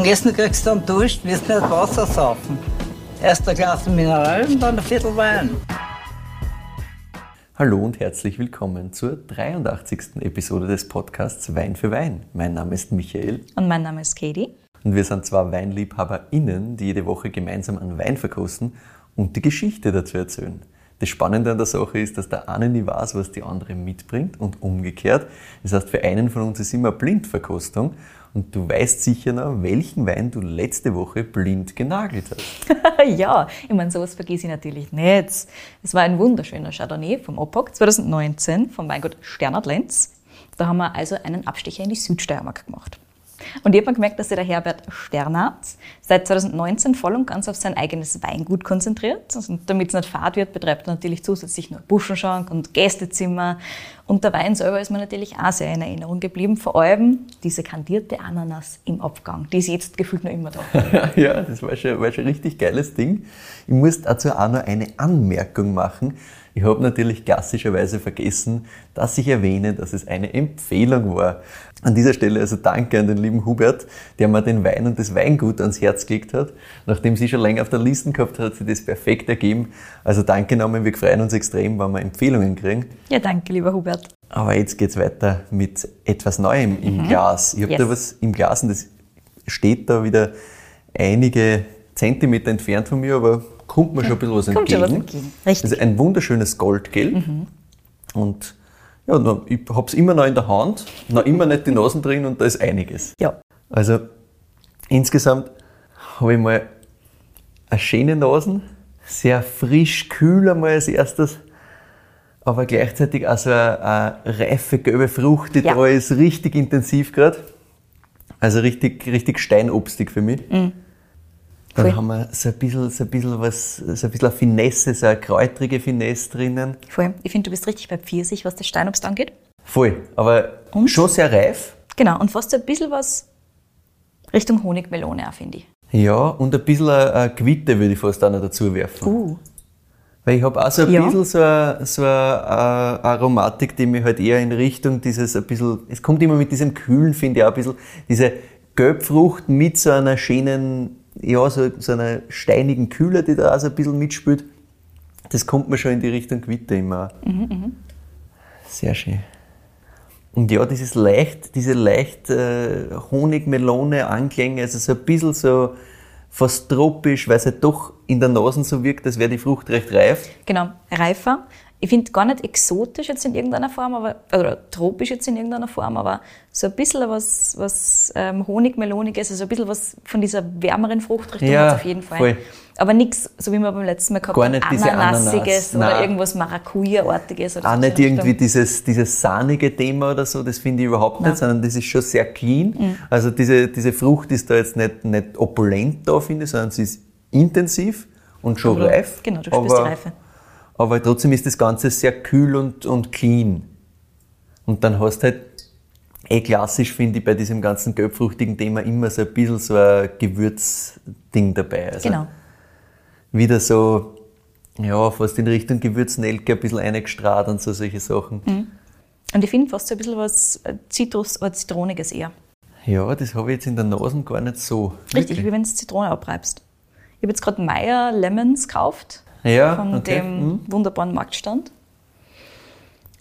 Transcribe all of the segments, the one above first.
Dem Essen kriegst du dann Dusch, wirst nicht Wasser saufen. Erst ein Glas Mineral und dann ein Viertel Wein. Hallo und herzlich willkommen zur 83. Episode des Podcasts Wein für Wein. Mein Name ist Michael. Und mein Name ist Katie. Und wir sind zwei WeinliebhaberInnen, die jede Woche gemeinsam einen Wein verkosten und die Geschichte dazu erzählen. Das Spannende an der Sache ist, dass der eine nie weiß, was die andere mitbringt und umgekehrt. Das heißt, für einen von uns ist immer Blindverkostung und du weißt sicher noch, welchen Wein du letzte Woche blind genagelt hast. ja, ich meine, sowas vergesse ich natürlich nicht. Es war ein wunderschöner Chardonnay vom OPOC 2019 vom Weingut Sternert Lenz. Da haben wir also einen Abstecher in die Südsteiermark gemacht. Und ich habe gemerkt, dass sich der Herbert Sternert seit 2019 voll und ganz auf sein eigenes Weingut konzentriert. Also, damit es nicht fad wird, betreibt er natürlich zusätzlich noch Buschenschank und Gästezimmer. Und der Wein selber ist mir natürlich auch sehr in Erinnerung geblieben. Vor allem diese kandierte Ananas im Abgang. Die ist jetzt gefühlt noch immer da. ja, das war schon, war schon ein richtig geiles Ding. Ich muss dazu auch noch eine Anmerkung machen. Ich habe natürlich klassischerweise vergessen, dass ich erwähne, dass es eine Empfehlung war. An dieser Stelle also danke an den lieben Hubert, der mir den Wein und das Weingut ans Herz gelegt hat. Nachdem sie schon länger auf der Liste gehabt hat, hat sie das perfekt ergeben. Also danke nochmal, wir freuen uns extrem, wenn wir Empfehlungen kriegen. Ja, danke, lieber Hubert. Aber jetzt geht's weiter mit etwas Neuem im mhm. Glas. Ich habe yes. da was im Glas und das steht da wieder einige Zentimeter entfernt von mir, aber kommt mir schon ein bisschen was kommt entgegen. Schon was entgegen. Richtig. Das ist ein wunderschönes Goldgelb. Mhm. Und ja, ich habe es immer noch in der Hand, noch immer nicht die Nasen drin und da ist einiges. Ja. Also insgesamt habe ich mal eine schöne Nasen, sehr frisch, kühl einmal als erstes, aber gleichzeitig auch so eine, eine reife gelbe Frucht, die ja. da ist, richtig intensiv gerade. Also richtig, richtig steinobstig für mich. Mhm. Dann Voll. haben wir so ein bisschen, so ein bisschen was, so ein bisschen eine Finesse, so eine kräutrige Finesse drinnen. Voll. Ich finde, du bist richtig bei Pfirsich, was das Steinobst angeht. Voll. Aber und? schon sehr reif. Genau. Und fast so ein bisschen was Richtung Honigmelone auch, finde ich. Ja, und ein bisschen eine Quitte würde ich fast auch noch dazu werfen. Uh. Weil ich habe auch so ein ja. bisschen so eine, so eine Aromatik, die mich halt eher in Richtung dieses ein bisschen, es kommt immer mit diesem Kühlen, finde ich auch ein bisschen, diese Gelbfrucht mit so einer schönen ja, so, so einer steinigen Kühle, die da auch so ein bisschen mitspielt. Das kommt mir schon in die Richtung Quitte immer. Mhm, mh. Sehr schön. Und ja, dieses leicht, diese leicht äh, Honigmelone-Anklänge, also so ein bisschen so fast tropisch, weil es halt doch in der Nase so wirkt, als wäre die Frucht recht reif. Genau, reifer ich finde gar nicht exotisch jetzt in irgendeiner Form, aber, oder tropisch jetzt in irgendeiner Form, aber so ein bisschen was, was ähm, Honigmeloniges, also ein bisschen was von dieser wärmeren Fruchtrichtung ja, auf jeden Fall. Voll. Aber nichts, so wie wir beim letzten Mal gehabt haben, Ananassiges Ananas. oder irgendwas Maracuja-artiges. Auch nicht irgendwie dieses, dieses sahnige Thema oder so, das finde ich überhaupt Nein. nicht, sondern das ist schon sehr clean. Mhm. Also diese, diese Frucht ist da jetzt nicht, nicht opulent da, finde ich, sondern sie ist intensiv und schon aber reif. Genau, du spürst die Reife aber trotzdem ist das Ganze sehr kühl und, und clean. Und dann hast du halt, eh klassisch finde ich bei diesem ganzen gelbfruchtigen Thema immer so ein bisschen so ein Gewürzding dabei. Also genau. Wieder so, ja, fast in Richtung Gewürznelke ein bisschen eingestrahlt und so solche Sachen. Mhm. Und ich finde fast so ein bisschen was Zitrus- oder Zitroniges eher. Ja, das habe ich jetzt in der Nase gar nicht so. Richtig, Wirklich? wie wenn du Zitrone abreibst. Ich habe jetzt gerade Meyer Lemons gekauft ja, von okay. dem mhm. wunderbaren Marktstand.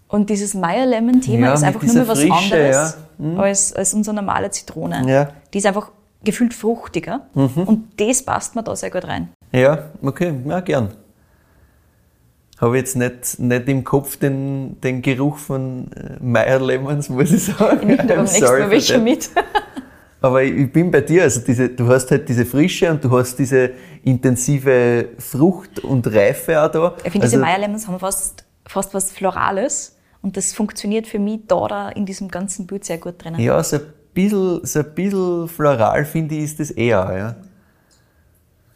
Und dieses Meyer Lemon Thema ja, ist einfach nur mal was Frische, anderes ja. mhm. als, als unsere normale Zitrone. Ja. Die ist einfach gefühlt fruchtiger mhm. und das passt mir da sehr gut rein. Ja, okay, ja, gern. Habe jetzt nicht, nicht im Kopf den, den Geruch von äh, Meyer Lemons, muss ich sagen. Ich nehme beim nächsten Mal welche mit. Aber ich bin bei dir, also diese, du hast halt diese Frische und du hast diese intensive Frucht und Reife auch da. Ich finde, also, diese Meierlemons haben fast, fast was Florales und das funktioniert für mich da, da in diesem ganzen Bild sehr gut drinnen. Ja, so ein bisschen, so ein bisschen floral finde ich ist das eher, ja.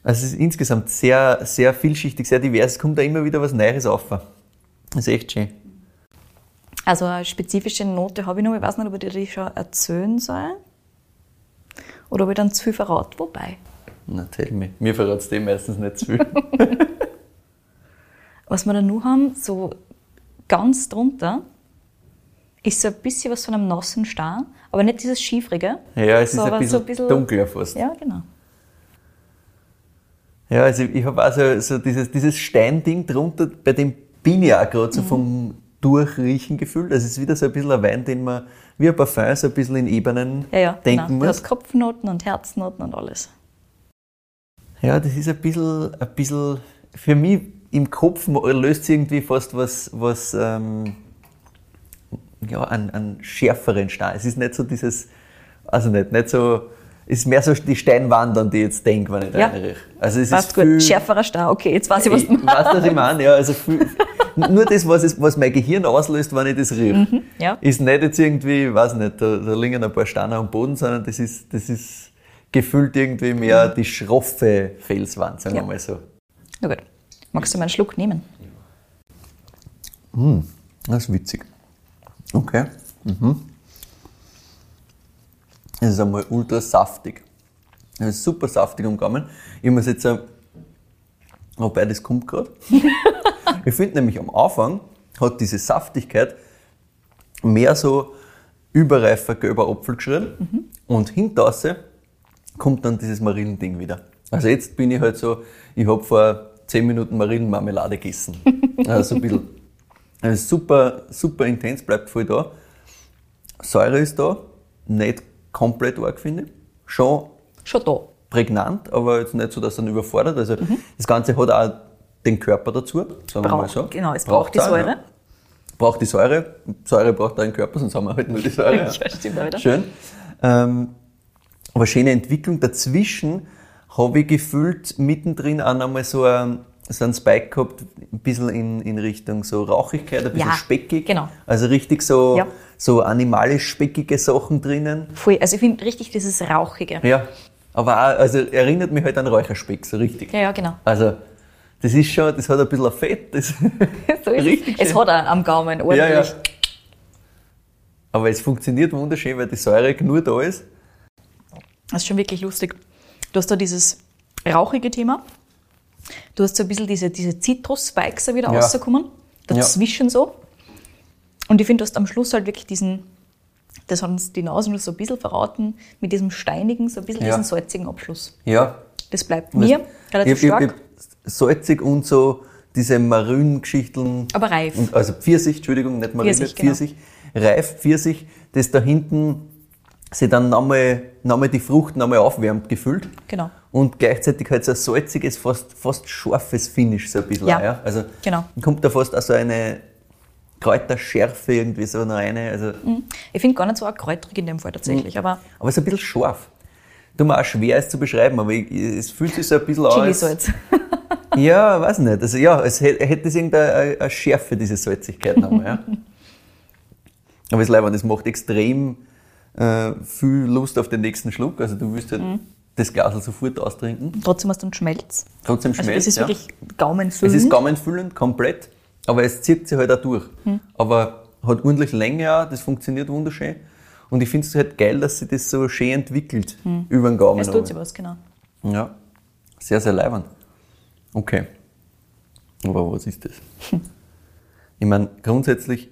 Also es ist insgesamt sehr, sehr vielschichtig, sehr divers. Es kommt da immer wieder was Neues auf. Das ist echt schön. Also eine spezifische Note habe ich noch, ich weiß nicht, ob ich dir die schon erzählen soll. Oder habe ich dann zu viel verraten? Wobei. Na, tell mir. Mir verratst du meistens nicht zu viel. Was wir da noch haben, so ganz drunter, ist so ein bisschen was von einem nassen Stein, aber nicht dieses schiefrige. Ja, es so, ist ein bisschen, so ein bisschen dunkler fast. Ja, genau. Ja, also ich habe also so dieses, dieses Steinding drunter, bei dem bin ich auch gerade so Mhm. vom Durchriechen gefühlt. Das ist wieder so ein bisschen ein Wein, den man wie ein Parfum so ein bisschen in Ebenen Ja, ja, denken genau. Du muss. hast Kopfnoten und Herznoten und alles. Ja, das ist ein bisschen, ein bisschen für mich im Kopf löst sich irgendwie fast was, was ähm, ja, einen, einen schärferen Stein. Es ist nicht so dieses, also nicht, nicht so, es ist mehr so die Steinwand, an die ich jetzt denke, wenn ich Ja. reinriech. Also es Passt ist gut. viel, Schärferer Stein, okay, jetzt weiß ich, was ich du weiß, was ich meine, ja. Also viel, nur das, was, es, was mein Gehirn auslöst, wenn ich das rieche, Mhm, ja. ist nicht jetzt irgendwie, weiß nicht, da, da liegen ein paar Steine am Boden, sondern das ist, das ist gefühlt irgendwie mehr die schroffe Felswand, sagen Ja. wir mal so. Na gut. Magst du mal einen Schluck nehmen? Das ist witzig. Okay. Mhm. Es ist einmal ultra saftig. Es ist super saftig am Gaumen. Ich muss jetzt, wobei das kommt gerade. ich finde nämlich am Anfang hat diese Saftigkeit mehr so überreifer gelber Apfel geschrien und hinterher kommt dann dieses Marillending wieder. Also jetzt bin ich halt so, ich habe vor 10 Minuten Marillenmarmelade gegessen. Also so ein bisschen. Also super, super intens, bleibt voll da. Säure ist da, nicht komplett arg, finde. Schon Schon da. prägnant, aber jetzt nicht so, dass er ihn überfordert. Also das Ganze hat auch den Körper dazu, sagen wir mal Braucht, so. genau, es braucht die auch, Säure. Ja. Braucht die Säure. Säure braucht auch den Körper, sonst haben wir halt nur die Säure. Ja, stimmt. Schön. Ähm, aber schöne Entwicklung. Dazwischen habe ich gefühlt mittendrin auch nochmal so ein, so einen Spike gehabt, ein bisschen in, in Richtung so Rauchigkeit, ein bisschen Ja, speckig. genau. Also richtig so, Ja. So animalisch speckige Sachen drinnen. Voll. Also ich finde richtig dieses Rauchige. Ja. Aber auch, also erinnert mich halt an Räucherspeck, so richtig. Ja, ja, genau. Also, das ist schon, das hat ein bisschen ein Fett. Das So Richtig es. Es hat auch am Gaumen ordentlich. ja, ja. Aber es funktioniert wunderschön, weil die Säure nur da ist. Das ist schon wirklich lustig. Du hast da dieses rauchige Thema. Du hast so ein bisschen diese, diese Zitrus-Spikes wieder Ja. rausgekommen. Dazwischen so. Und ich finde, du hast am Schluss halt wirklich diesen, das hat uns die Nase nur so ein bisschen verraten, mit diesem steinigen, so ein bisschen Ja. diesen salzigen Abschluss. Ja. Das bleibt mir relativ ich, ich, stark. ich, salzig und so diese Marüngeschichten. Aber reif. Und also Pfirsich, Entschuldigung, nicht Marille, Pfirsich, Pfirsich, genau. Reif, Pfirsich, das da hinten sich dann nochmal, nochmal die Frucht nochmal aufwärmt gefühlt. Genau. Und gleichzeitig halt so ein salziges, fast, fast scharfes Finish so ein bisschen. Ja, ja? Also genau. kommt da fast auch so eine Kräuterschärfe irgendwie so noch rein. Also, Ich finde gar nicht so kräutrig in dem Fall tatsächlich, aber Aber es ist ein bisschen scharf. Tut mir auch schwer, es zu beschreiben, aber ich, es fühlt sich so ein bisschen als- Chili-Salz. Ja, weiß nicht. Also ja, es hätte, hätte es irgendeine eine Schärfe, diese Salzigkeit nochmal, ja. Aber es ist leibend, es macht extrem äh, viel Lust auf den nächsten Schluck. Also du willst halt Mhm. das Glas sofort austrinken. Trotzdem hast du einen Schmelz. Trotzdem Also schmeckt das ist ja. wirklich Es gaumenfüllend. ist gaumenfüllend, komplett, aber es zieht sich halt auch durch. Hm. Aber hat ordentlich Länge auch, das funktioniert wunderschön. Und ich finde es halt geil, dass sich das so schön entwickelt über den Gaumen. Hm. Es tut sich was, genau. Ja, sehr, sehr leibend. Okay. Aber was ist das? Ich meine, grundsätzlich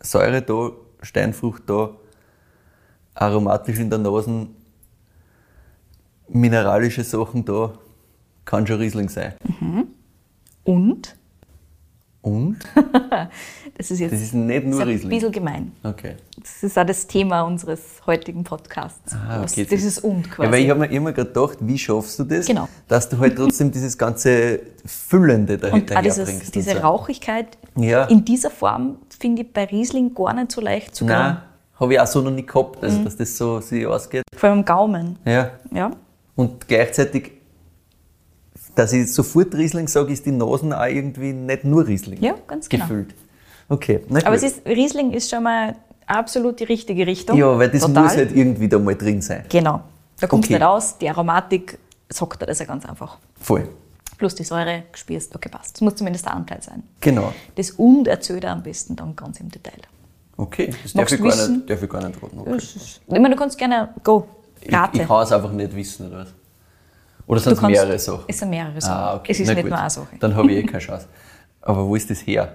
Säure da, Steinfrucht da, aromatisch in der Nase, mineralische Sachen da, kann schon Riesling sein. Und, Und? das ist jetzt Das ist nicht nur ist ein Riesling. bisschen gemein. Okay. Das ist auch das Thema unseres heutigen Podcasts. Ah, okay. Das ist und quasi. Ja, weil ich habe mir immer gedacht, wie schaffst du das, Genau. dass du halt trotzdem dieses ganze Füllende und dahinter auch dieses, herbringst. diese und so. Rauchigkeit Ja. in dieser Form finde ich bei Riesling gar nicht so leicht zu Nein, habe ich auch so noch nie gehabt, Mhm. also dass das so sich ausgeht. Vor allem am Gaumen. Ja. Ja. Und gleichzeitig, dass ich sofort Riesling sage, ist die Nasen auch irgendwie nicht nur Riesling. Ja, ganz genau. Gefühlt. Okay, na Aber ist, Riesling ist schon mal absolut die richtige Richtung. Ja, weil das Total. muss halt irgendwie da mal drin sein. Genau. Da kommt Okay. nicht raus, die Aromatik sagt das ja ganz einfach. Voll. Plus die Säure, gespürst, okay, passt. Das muss zumindest der Anteil sein. Genau. Das und erzählt er am besten dann ganz im Detail. Okay, das darf ich, gar nicht, darf ich gar nicht raten. Okay. Ich meine, du kannst gerne, go, Ich, rate. ich kann es einfach nicht wissen, oder was? Oder sind es mehrere Sachen? Es sind mehrere Sachen. Ah, okay. Es ist Na nicht gut. nur eine Sache. Dann habe ich eh keine Chance. Aber wo ist das her?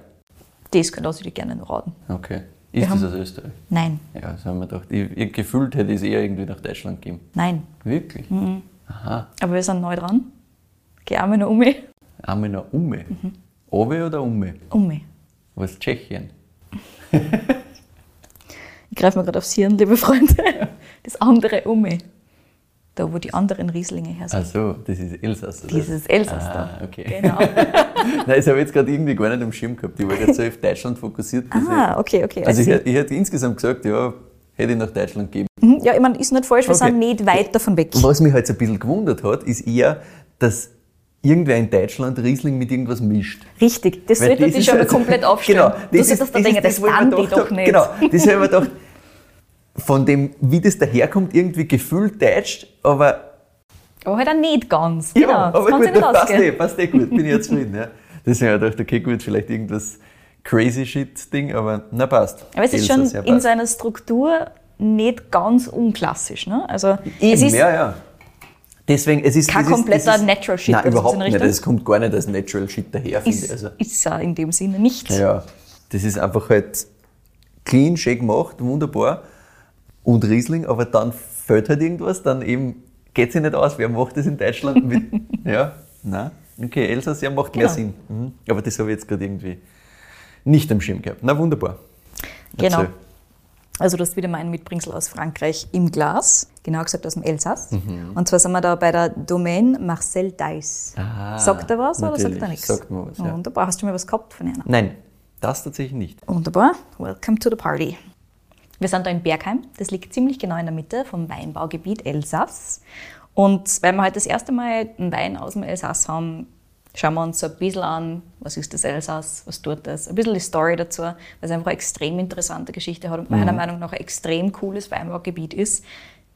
Das könnte ich dir gerne noch raten. Okay. Ist haben- das aus Österreich? Nein, Ja, das haben wir gedacht. Ich, ich, gefühlt hätte ich es eher irgendwie nach Deutschland gegeben. nein. Wirklich? Mhm. Aha. Aber wir sind neu dran. Geh einmal noch um mich. Einmal noch Ume. Mhm. Owe oder Ume? Um mich. Was Tschechien? Ich greife mir gerade aufs Hirn, liebe Freunde. Das andere um mich. Da, wo die anderen Rieslinge her sind. Ach so, das ist Elsass. oder? Dieses Elsass ah, da. okay. Genau. Nein, das habe ich jetzt gerade irgendwie gar nicht am Schirm gehabt. Ich war gerade so auf Deutschland fokussiert. Ah, okay, okay. ich, also ich, ich hätte insgesamt gesagt, ja, hätte ich nach Deutschland gegeben. Mhm, Ja, ich meine, ist nicht falsch, wir Okay. sind nicht weit davon weg. Was mich halt so ein bisschen gewundert hat, ist eher, dass irgendwer in Deutschland Riesling mit irgendwas mischt. Richtig, das Weil sollte das dich ist schon mal also- komplett aufstellen. Genau, du das solltest ist, da denken, das, ich mir kann die doch nicht. Genau, das habe ich mir gedacht, von dem, wie das daherkommt, irgendwie gefühlt deutsch, aber Aber halt auch nicht ganz. ja, genau, das aber gut, nicht passt eh, passt eh gut, bin ich jetzt zufrieden. Ja. Deswegen habe ich gedacht, okay, gut, vielleicht irgendwas crazy shit Ding, aber na passt. Aber es ist Elsass, schon in seiner Struktur nicht ganz unklassisch. Ne? Also Eben, es ist ja, ja. Deswegen, es ist kein es ist, kompletter es ist, Natural Shit, Nein, überhaupt nicht. Das kommt gar nicht als Natural Shit daher, finde ist, Also, ist ja in dem Sinne nicht. ja, das ist einfach halt clean, schön gemacht, wunderbar und Riesling, aber dann fällt halt irgendwas, dann eben geht sich nicht aus. Wer macht das in Deutschland mit? ja, nein. Okay, Elsass, ja, macht mehr Genau. Sinn. Mhm. Aber das habe ich jetzt gerade irgendwie nicht am Schirm gehabt. Na, wunderbar. Genau. Erzähl. Also du hast wieder mein Mitbringsel aus Frankreich im Glas, genau gesagt aus dem Elsass. Mhm. Und zwar sind wir da bei der Domaine Marcel Deiss. Ah, sagt er was oder sagt er nichts? Sagt mir was, ja. Wunderbar. Hast du mal was gehabt von einer? Nein, das tatsächlich nicht. Wunderbar. Welcome to the party. Wir sind da in Bergheim. Das liegt ziemlich genau in der Mitte vom Weinbaugebiet Elsass. Und weil wir heute das erste Mal einen Wein aus dem Elsass haben, schauen wir uns so ein bisschen an, was ist das Elsass, was tut das, ein bisschen die Story dazu, weil es einfach eine extrem interessante Geschichte hat und meiner Meinung nach ein extrem cooles Weinbaugebiet ist,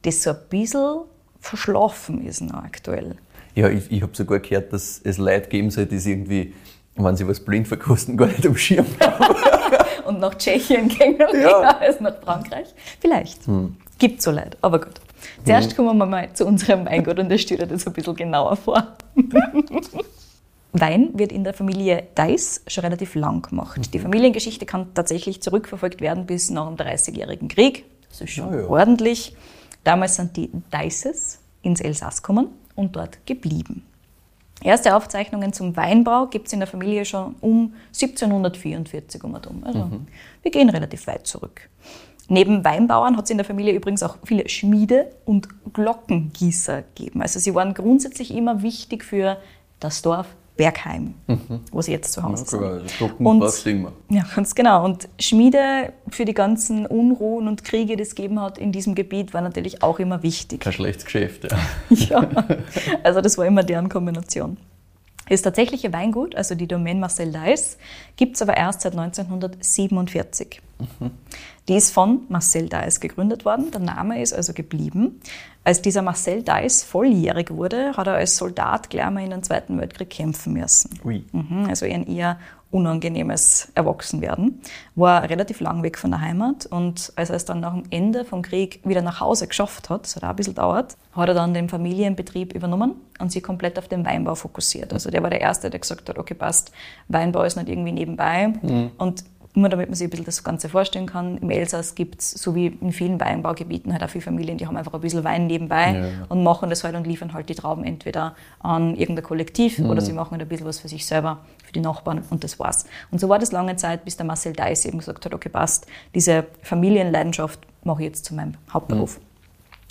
das so ein bisschen verschlafen ist noch aktuell. Ja, ich, ich habe sogar gehört, dass es Leute geben soll, die irgendwie, wenn sie was blind verkosten, gar nicht am Schirm haben. Und nach Tschechien gehen Ja. als nach Frankreich. Vielleicht. Gibt so Leid, aber gut. Zuerst kommen wir mal zu unserem Weingut und das stellt dir das ein bisschen genauer vor. Wein wird in der Familie Deiss schon relativ lang gemacht. Die Familiengeschichte kann tatsächlich zurückverfolgt werden bis nach dem Dreißigjährigen Krieg. Das ist schon Ah ja. ordentlich. Damals sind die Deisses ins Elsass gekommen und dort geblieben. Erste Aufzeichnungen zum Weinbau gibt es in der Familie schon um 1744 um und um. Also wir gehen relativ weit zurück. Neben Weinbauern hat es in der Familie übrigens auch viele Schmiede und Glockengießer gegeben. Also sie waren grundsätzlich immer wichtig für das Dorf Bergheim, wo sie jetzt zu Hause sind. also Glocken Und- brauchst du immer. Ja, ganz genau. Und Schmiede für die ganzen Unruhen und Kriege, die es gegeben hat in diesem Gebiet, war natürlich auch immer wichtig. Kein schlechtes Geschäft, ja. Ja, also das war immer deren Kombination. Das tatsächliche Weingut, also die Domaine Marcel Deiss, gibt es aber erst seit 1947. Die ist von Marcel Deiss gegründet worden, der Name ist also geblieben. Als dieser Marcel Deiss volljährig wurde, hat er als Soldat gleich mal in den Zweiten Weltkrieg kämpfen müssen. Ui. Mhm, also ein eher unangenehmes Erwachsenwerden. War relativ lang weg von der Heimat und als er es dann nach dem Ende vom Krieg wieder nach Hause geschafft hat, das hat auch ein bisschen dauert, hat er dann den Familienbetrieb übernommen und sich komplett auf den Weinbau fokussiert. Also der war der Erste, der gesagt hat, okay, passt, Weinbau ist nicht irgendwie nebenbei. Und nur damit man sich ein bisschen das Ganze vorstellen kann, im Elsass gibt es, so wie in vielen Weinbaugebieten, halt auch viele Familien, die haben einfach ein bisschen Wein nebenbei Ja, und machen das halt und liefern halt die Trauben entweder an irgendein Kollektiv oder sie machen halt ein bisschen was für sich selber, für die Nachbarn und das war's. Und so war das lange Zeit, bis der Marcel Deiss eben gesagt hat, okay, passt, diese Familienleidenschaft mache ich jetzt zu meinem Hauptberuf.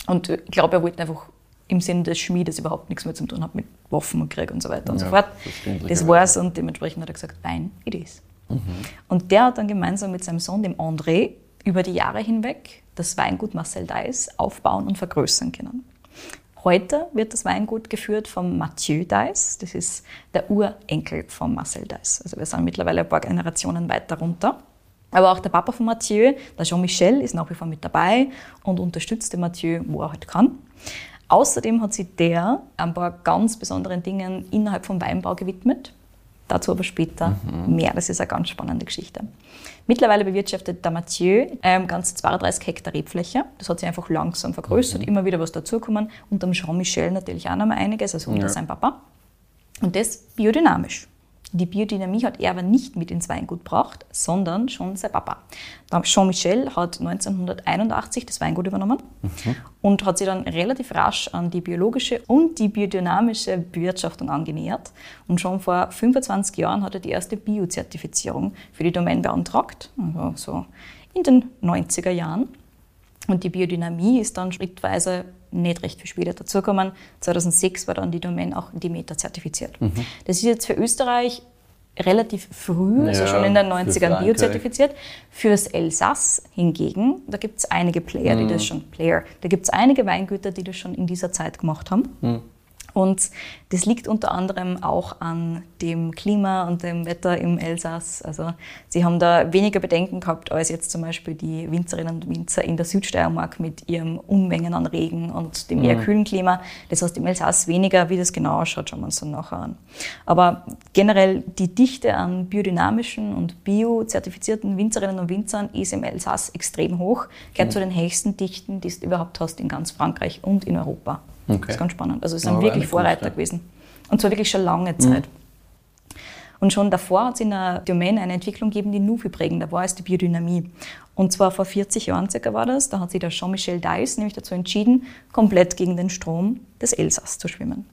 Und ich glaube, er wollte einfach im Sinne des Schmiedes überhaupt nichts mehr zu tun haben mit Waffen und Krieg und so weiter und so Ja, fort. Das verständlicherweise. war's und dementsprechend hat er gesagt, Wein, it is. Und der hat dann gemeinsam mit seinem Sohn, dem André, über die Jahre hinweg das Weingut Marcel Deiss aufbauen und vergrößern können. Heute wird das Weingut geführt vom Mathieu Deiss. Das ist der Urenkel von Marcel Deiss. Also wir sind mittlerweile ein paar Generationen weiter runter. Aber auch der Papa von Mathieu, der Jean-Michel, ist nach wie vor mit dabei und unterstützt den Mathieu, wo er halt kann. Außerdem hat sich der ein paar ganz besonderen Dingen innerhalb vom Weinbau gewidmet. Dazu aber später mehr. Das ist eine ganz spannende Geschichte. Mittlerweile bewirtschaftet der Mathieu ähm, ganze 32 Hektar Rebfläche. Das hat sich einfach langsam vergrößert, immer wieder was dazukommen. Und am Jean-Michel natürlich auch noch mal einiges, also unter Ja. sein Papa. Und das biodynamisch. Die Biodynamie hat er aber nicht mit ins Weingut gebracht, sondern schon sein Papa. Jean-Michel hat 1981 das Weingut übernommen mhm. und hat sich dann relativ rasch an die biologische und die biodynamische Bewirtschaftung angenähert. Und schon vor 25 Jahren hat er die erste Biozertifizierung für die Domain beantragt, also so in den 90er Jahren. Und die Biodynamie ist dann schrittweise nicht recht viel später dazugekommen. 2006 war dann die Domain auch Demeter zertifiziert. Mhm. Das ist jetzt für Österreich relativ früh, also schon in den 90ern biozertifiziert. Fürs Elsass hingegen, da gibt es einige Player, die mhm. das schon, Player, da gibt es einige Weingüter, die das schon in dieser Zeit gemacht haben. Mhm. Und das liegt unter anderem auch an dem Klima und dem Wetter im Elsass. Also sie haben da weniger Bedenken gehabt als jetzt zum Beispiel die Winzerinnen und Winzer in der Südsteiermark mit ihrem Unmengen an Regen und dem eher mhm. kühlen Klima. Das heißt im Elsass weniger, wie das genau ausschaut, schauen wir uns dann nachher an. Aber generell die Dichte an biodynamischen und biozertifizierten Winzerinnen und Winzern ist im Elsass extrem hoch, gehört mhm. zu den höchsten Dichten, die du überhaupt hast in ganz Frankreich und in Europa. Okay. Das ist ganz spannend. Also es sind wirklich Vorreiter Kunst, gewesen. Und zwar wirklich schon lange Zeit. Mhm. Und schon davor hat es in der Domain eine Entwicklung gegeben, die nur viel prägender war als die Biodynamie. Und zwar vor 40 Jahren circa war das, da hat sich der Jean-Michel Deiss nämlich dazu entschieden, komplett gegen den Strom des Elsass zu schwimmen.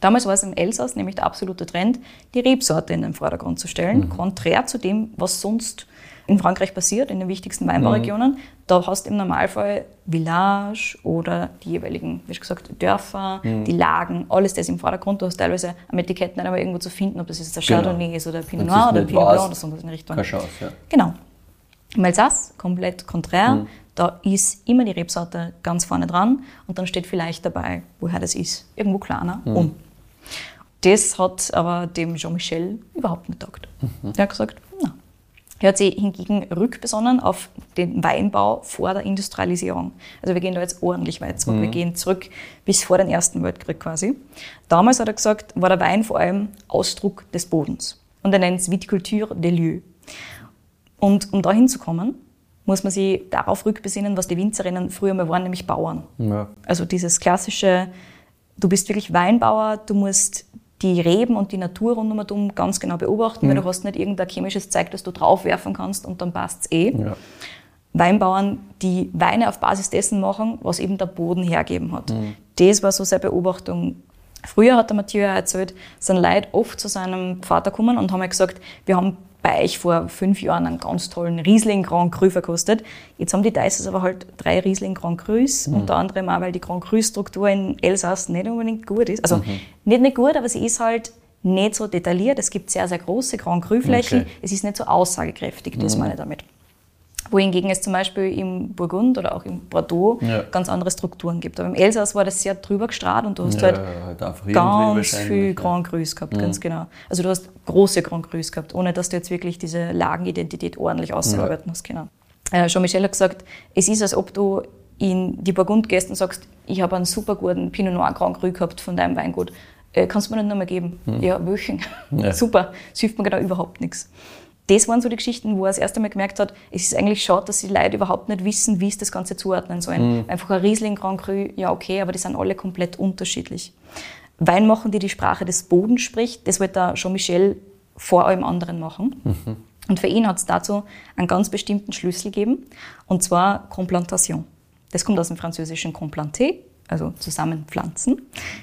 Damals war es im Elsass nämlich der absolute Trend, die Rebsorte in den Vordergrund zu stellen, mhm. konträr zu dem, was sonst in Frankreich passiert, in den wichtigsten Weinbauregionen. Mhm. Da hast du im Normalfall Village oder die jeweiligen, wie schon gesagt, Dörfer, mhm. die Lagen, alles das im Vordergrund. Du hast teilweise am Etikett nicht einmal irgendwo zu finden, ob das jetzt der genau. Chardonnay genau. ist oder Pinot Noir oder Pinot Blanc oder so in Richtung. Keine Chance, ja. Genau. Im Alsace, komplett konträr. Mhm. Da ist immer die Rebsorte ganz vorne dran und dann steht vielleicht dabei, woher das ist. Irgendwo kleiner, mhm. um. Das hat aber dem Jean-Michel überhaupt nicht taugt. Mhm. Der hat gesagt, er hat sich hingegen rückbesonnen auf den Weinbau vor der Industrialisierung. Also wir gehen da jetzt ordentlich weit zurück. Mhm. Wir gehen zurück bis vor den Ersten Weltkrieg quasi. Damals hat er gesagt, war der Wein vor allem Ausdruck des Bodens. Und er nennt es Viticulture des lieux. Und um da hinzukommen, muss man sich darauf rückbesinnen, was die Winzerinnen früher mal waren, nämlich Bauern. Ja. Also dieses klassische, du bist wirklich Weinbauer, du musst die Reben und die Natur rundum ganz genau beobachten, mhm. weil du hast nicht irgendein chemisches Zeug, das du draufwerfen kannst und dann passt es eh. Ja. Weinbauern, die Weine auf Basis dessen machen, was eben der Boden hergeben hat. Mhm. Das war so seine Beobachtung. Früher hat der Mathieu erzählt, sind Leute oft zu seinem Vater gekommen und haben gesagt, wir haben bei euch vor fünf Jahren einen ganz tollen Riesling Grand Cru verkostet. Jetzt haben die Deises aber halt drei Riesling Grand Crus, mhm. unter anderem auch, weil die Grand Cru-Struktur in Elsass nicht unbedingt gut ist. Also mhm. nicht nicht gut, aber sie ist halt nicht so detailliert. Es gibt sehr, sehr große Grand Cru-Flächen. Okay. Es ist nicht so aussagekräftig, das mhm. meine ich damit wohingegen es zum Beispiel im Burgund oder auch im Bordeaux ja. ganz andere Strukturen gibt. Aber im Elsass war das sehr drüber gestrahlt und du hast ja, halt, halt ganz viel Grand Crus gehabt, mhm. ganz genau. Also du hast große Grand Crus gehabt, ohne dass du jetzt wirklich diese Lagenidentität ordentlich ausarbeiten ja. hast können. Äh, Jean-Michel hat gesagt, es ist, als ob du in die Burgund gehst und sagst, ich habe einen super guten Pinot Noir Grand Cru gehabt von deinem Weingut. Äh, kannst du mir den nochmal geben? Mhm. Ja, Wöchen. Ja. super. Das hilft mir genau überhaupt nichts das waren so die Geschichten, wo er das erste Mal gemerkt hat, es ist eigentlich schade, dass die Leute überhaupt nicht wissen, wie es das Ganze zuordnen sollen. Mhm. Einfach ein Riesling Grand Cru, ja okay, aber die sind alle komplett unterschiedlich. Wein machen, die die Sprache des Bodens spricht, das wird da Jean-Michel vor allem anderen machen. Mhm. Und für ihn hat es dazu einen ganz bestimmten Schlüssel gegeben, und zwar Complantation. Das kommt aus dem französischen Complanter, also zusammenpflanzen.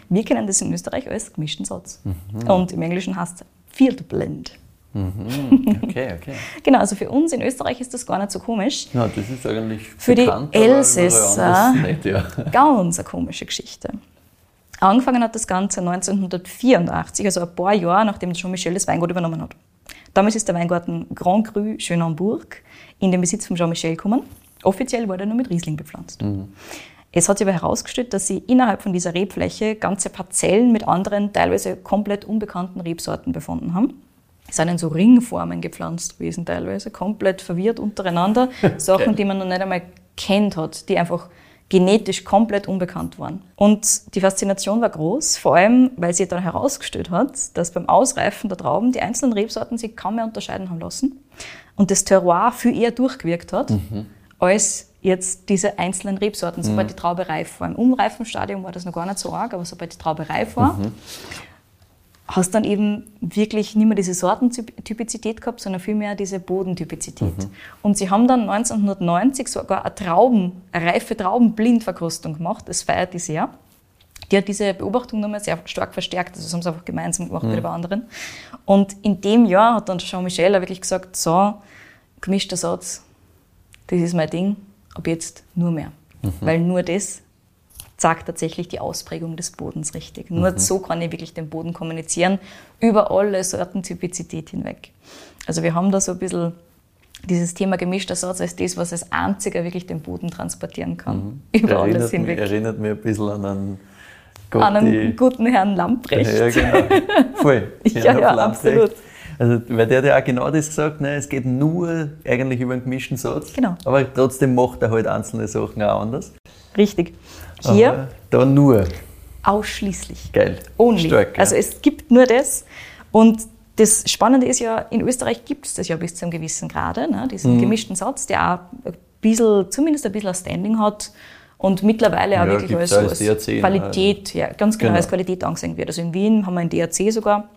Wir kennen das in Österreich als gemischten Satz. Mhm. Und im Englischen heißt es Field Blend. Mhm. Okay, okay. genau, also für uns in Österreich ist das gar nicht so komisch. Ja, das ist eigentlich für bekannt, die Elsässer nicht, ja. ganz eine komische Geschichte. Angefangen hat das Ganze 1984, also ein paar Jahre nachdem Jean-Michel das Weingut übernommen hat. Damals ist der Weingarten Grand Cru Schönenburg in den Besitz von Jean-Michel gekommen. Offiziell wurde er nur mit Riesling bepflanzt. Mhm. Es hat sich aber herausgestellt, dass sie innerhalb von dieser Rebfläche ganze Parzellen mit anderen, teilweise komplett unbekannten Rebsorten befunden haben sind in so Ringformen gepflanzt gewesen, teilweise komplett verwirrt untereinander. Sachen, die man noch nicht einmal kennt hat, die einfach genetisch komplett unbekannt waren. Und die Faszination war groß, vor allem, weil sie dann herausgestellt hat, dass beim Ausreifen der Trauben die einzelnen Rebsorten sich kaum mehr unterscheiden haben lassen und das Terroir viel eher durchgewirkt hat, mhm. als jetzt diese einzelnen Rebsorten, sobald mhm. die Traube reif war. Im Umreifenstadium war das noch gar nicht so arg, aber sobald die Traube reif war, mhm hast dann eben wirklich nicht mehr diese Sortentypizität gehabt, sondern vielmehr diese Bodentypizität. Mhm. Und sie haben dann 1990 sogar eine Trauben, eine reife Traubenblindverkrustung gemacht, das feiert die sehr. Die hat diese Beobachtung nochmal sehr stark verstärkt, also das haben sie einfach gemeinsam gemacht mhm. mit den anderen. Und in dem Jahr hat dann Jean-Michel wirklich gesagt, so, gemischter Satz, das ist mein Ding, ab jetzt nur mehr. Mhm. Weil nur das zeigt tatsächlich die Ausprägung des Bodens richtig. Nur mhm. so kann ich wirklich den Boden kommunizieren, über alle Sortentypizität hinweg. Also wir haben da so ein bisschen dieses Thema gemischter Satz als das, was als einziger wirklich den Boden transportieren kann. Mhm. Über erinnert alles hinweg. Mich, erinnert mich ein bisschen an einen, Gott, an einen guten Herrn Lamprecht. Ja, genau. Voll. ja, ja, absolut. Also, weil der hat ja auch genau das gesagt, ne? es geht nur eigentlich über einen gemischten Satz. Genau. Aber trotzdem macht er halt einzelne Sachen auch anders. Richtig. Hier Aha, da nur. Ausschließlich. Geil. Only. Stark, ja. Also es gibt nur das. Und das Spannende ist ja, in Österreich gibt es das ja bis zu einem gewissen Grade, ne? diesen mhm. gemischten Satz, der auch ein bisschen, zumindest ein bisschen ein Standing hat und mittlerweile auch ja, wirklich als, als DRC, Qualität, ja, ganz genau, genau, als Qualität angesehen wird. Also in Wien haben wir ein DRC sogar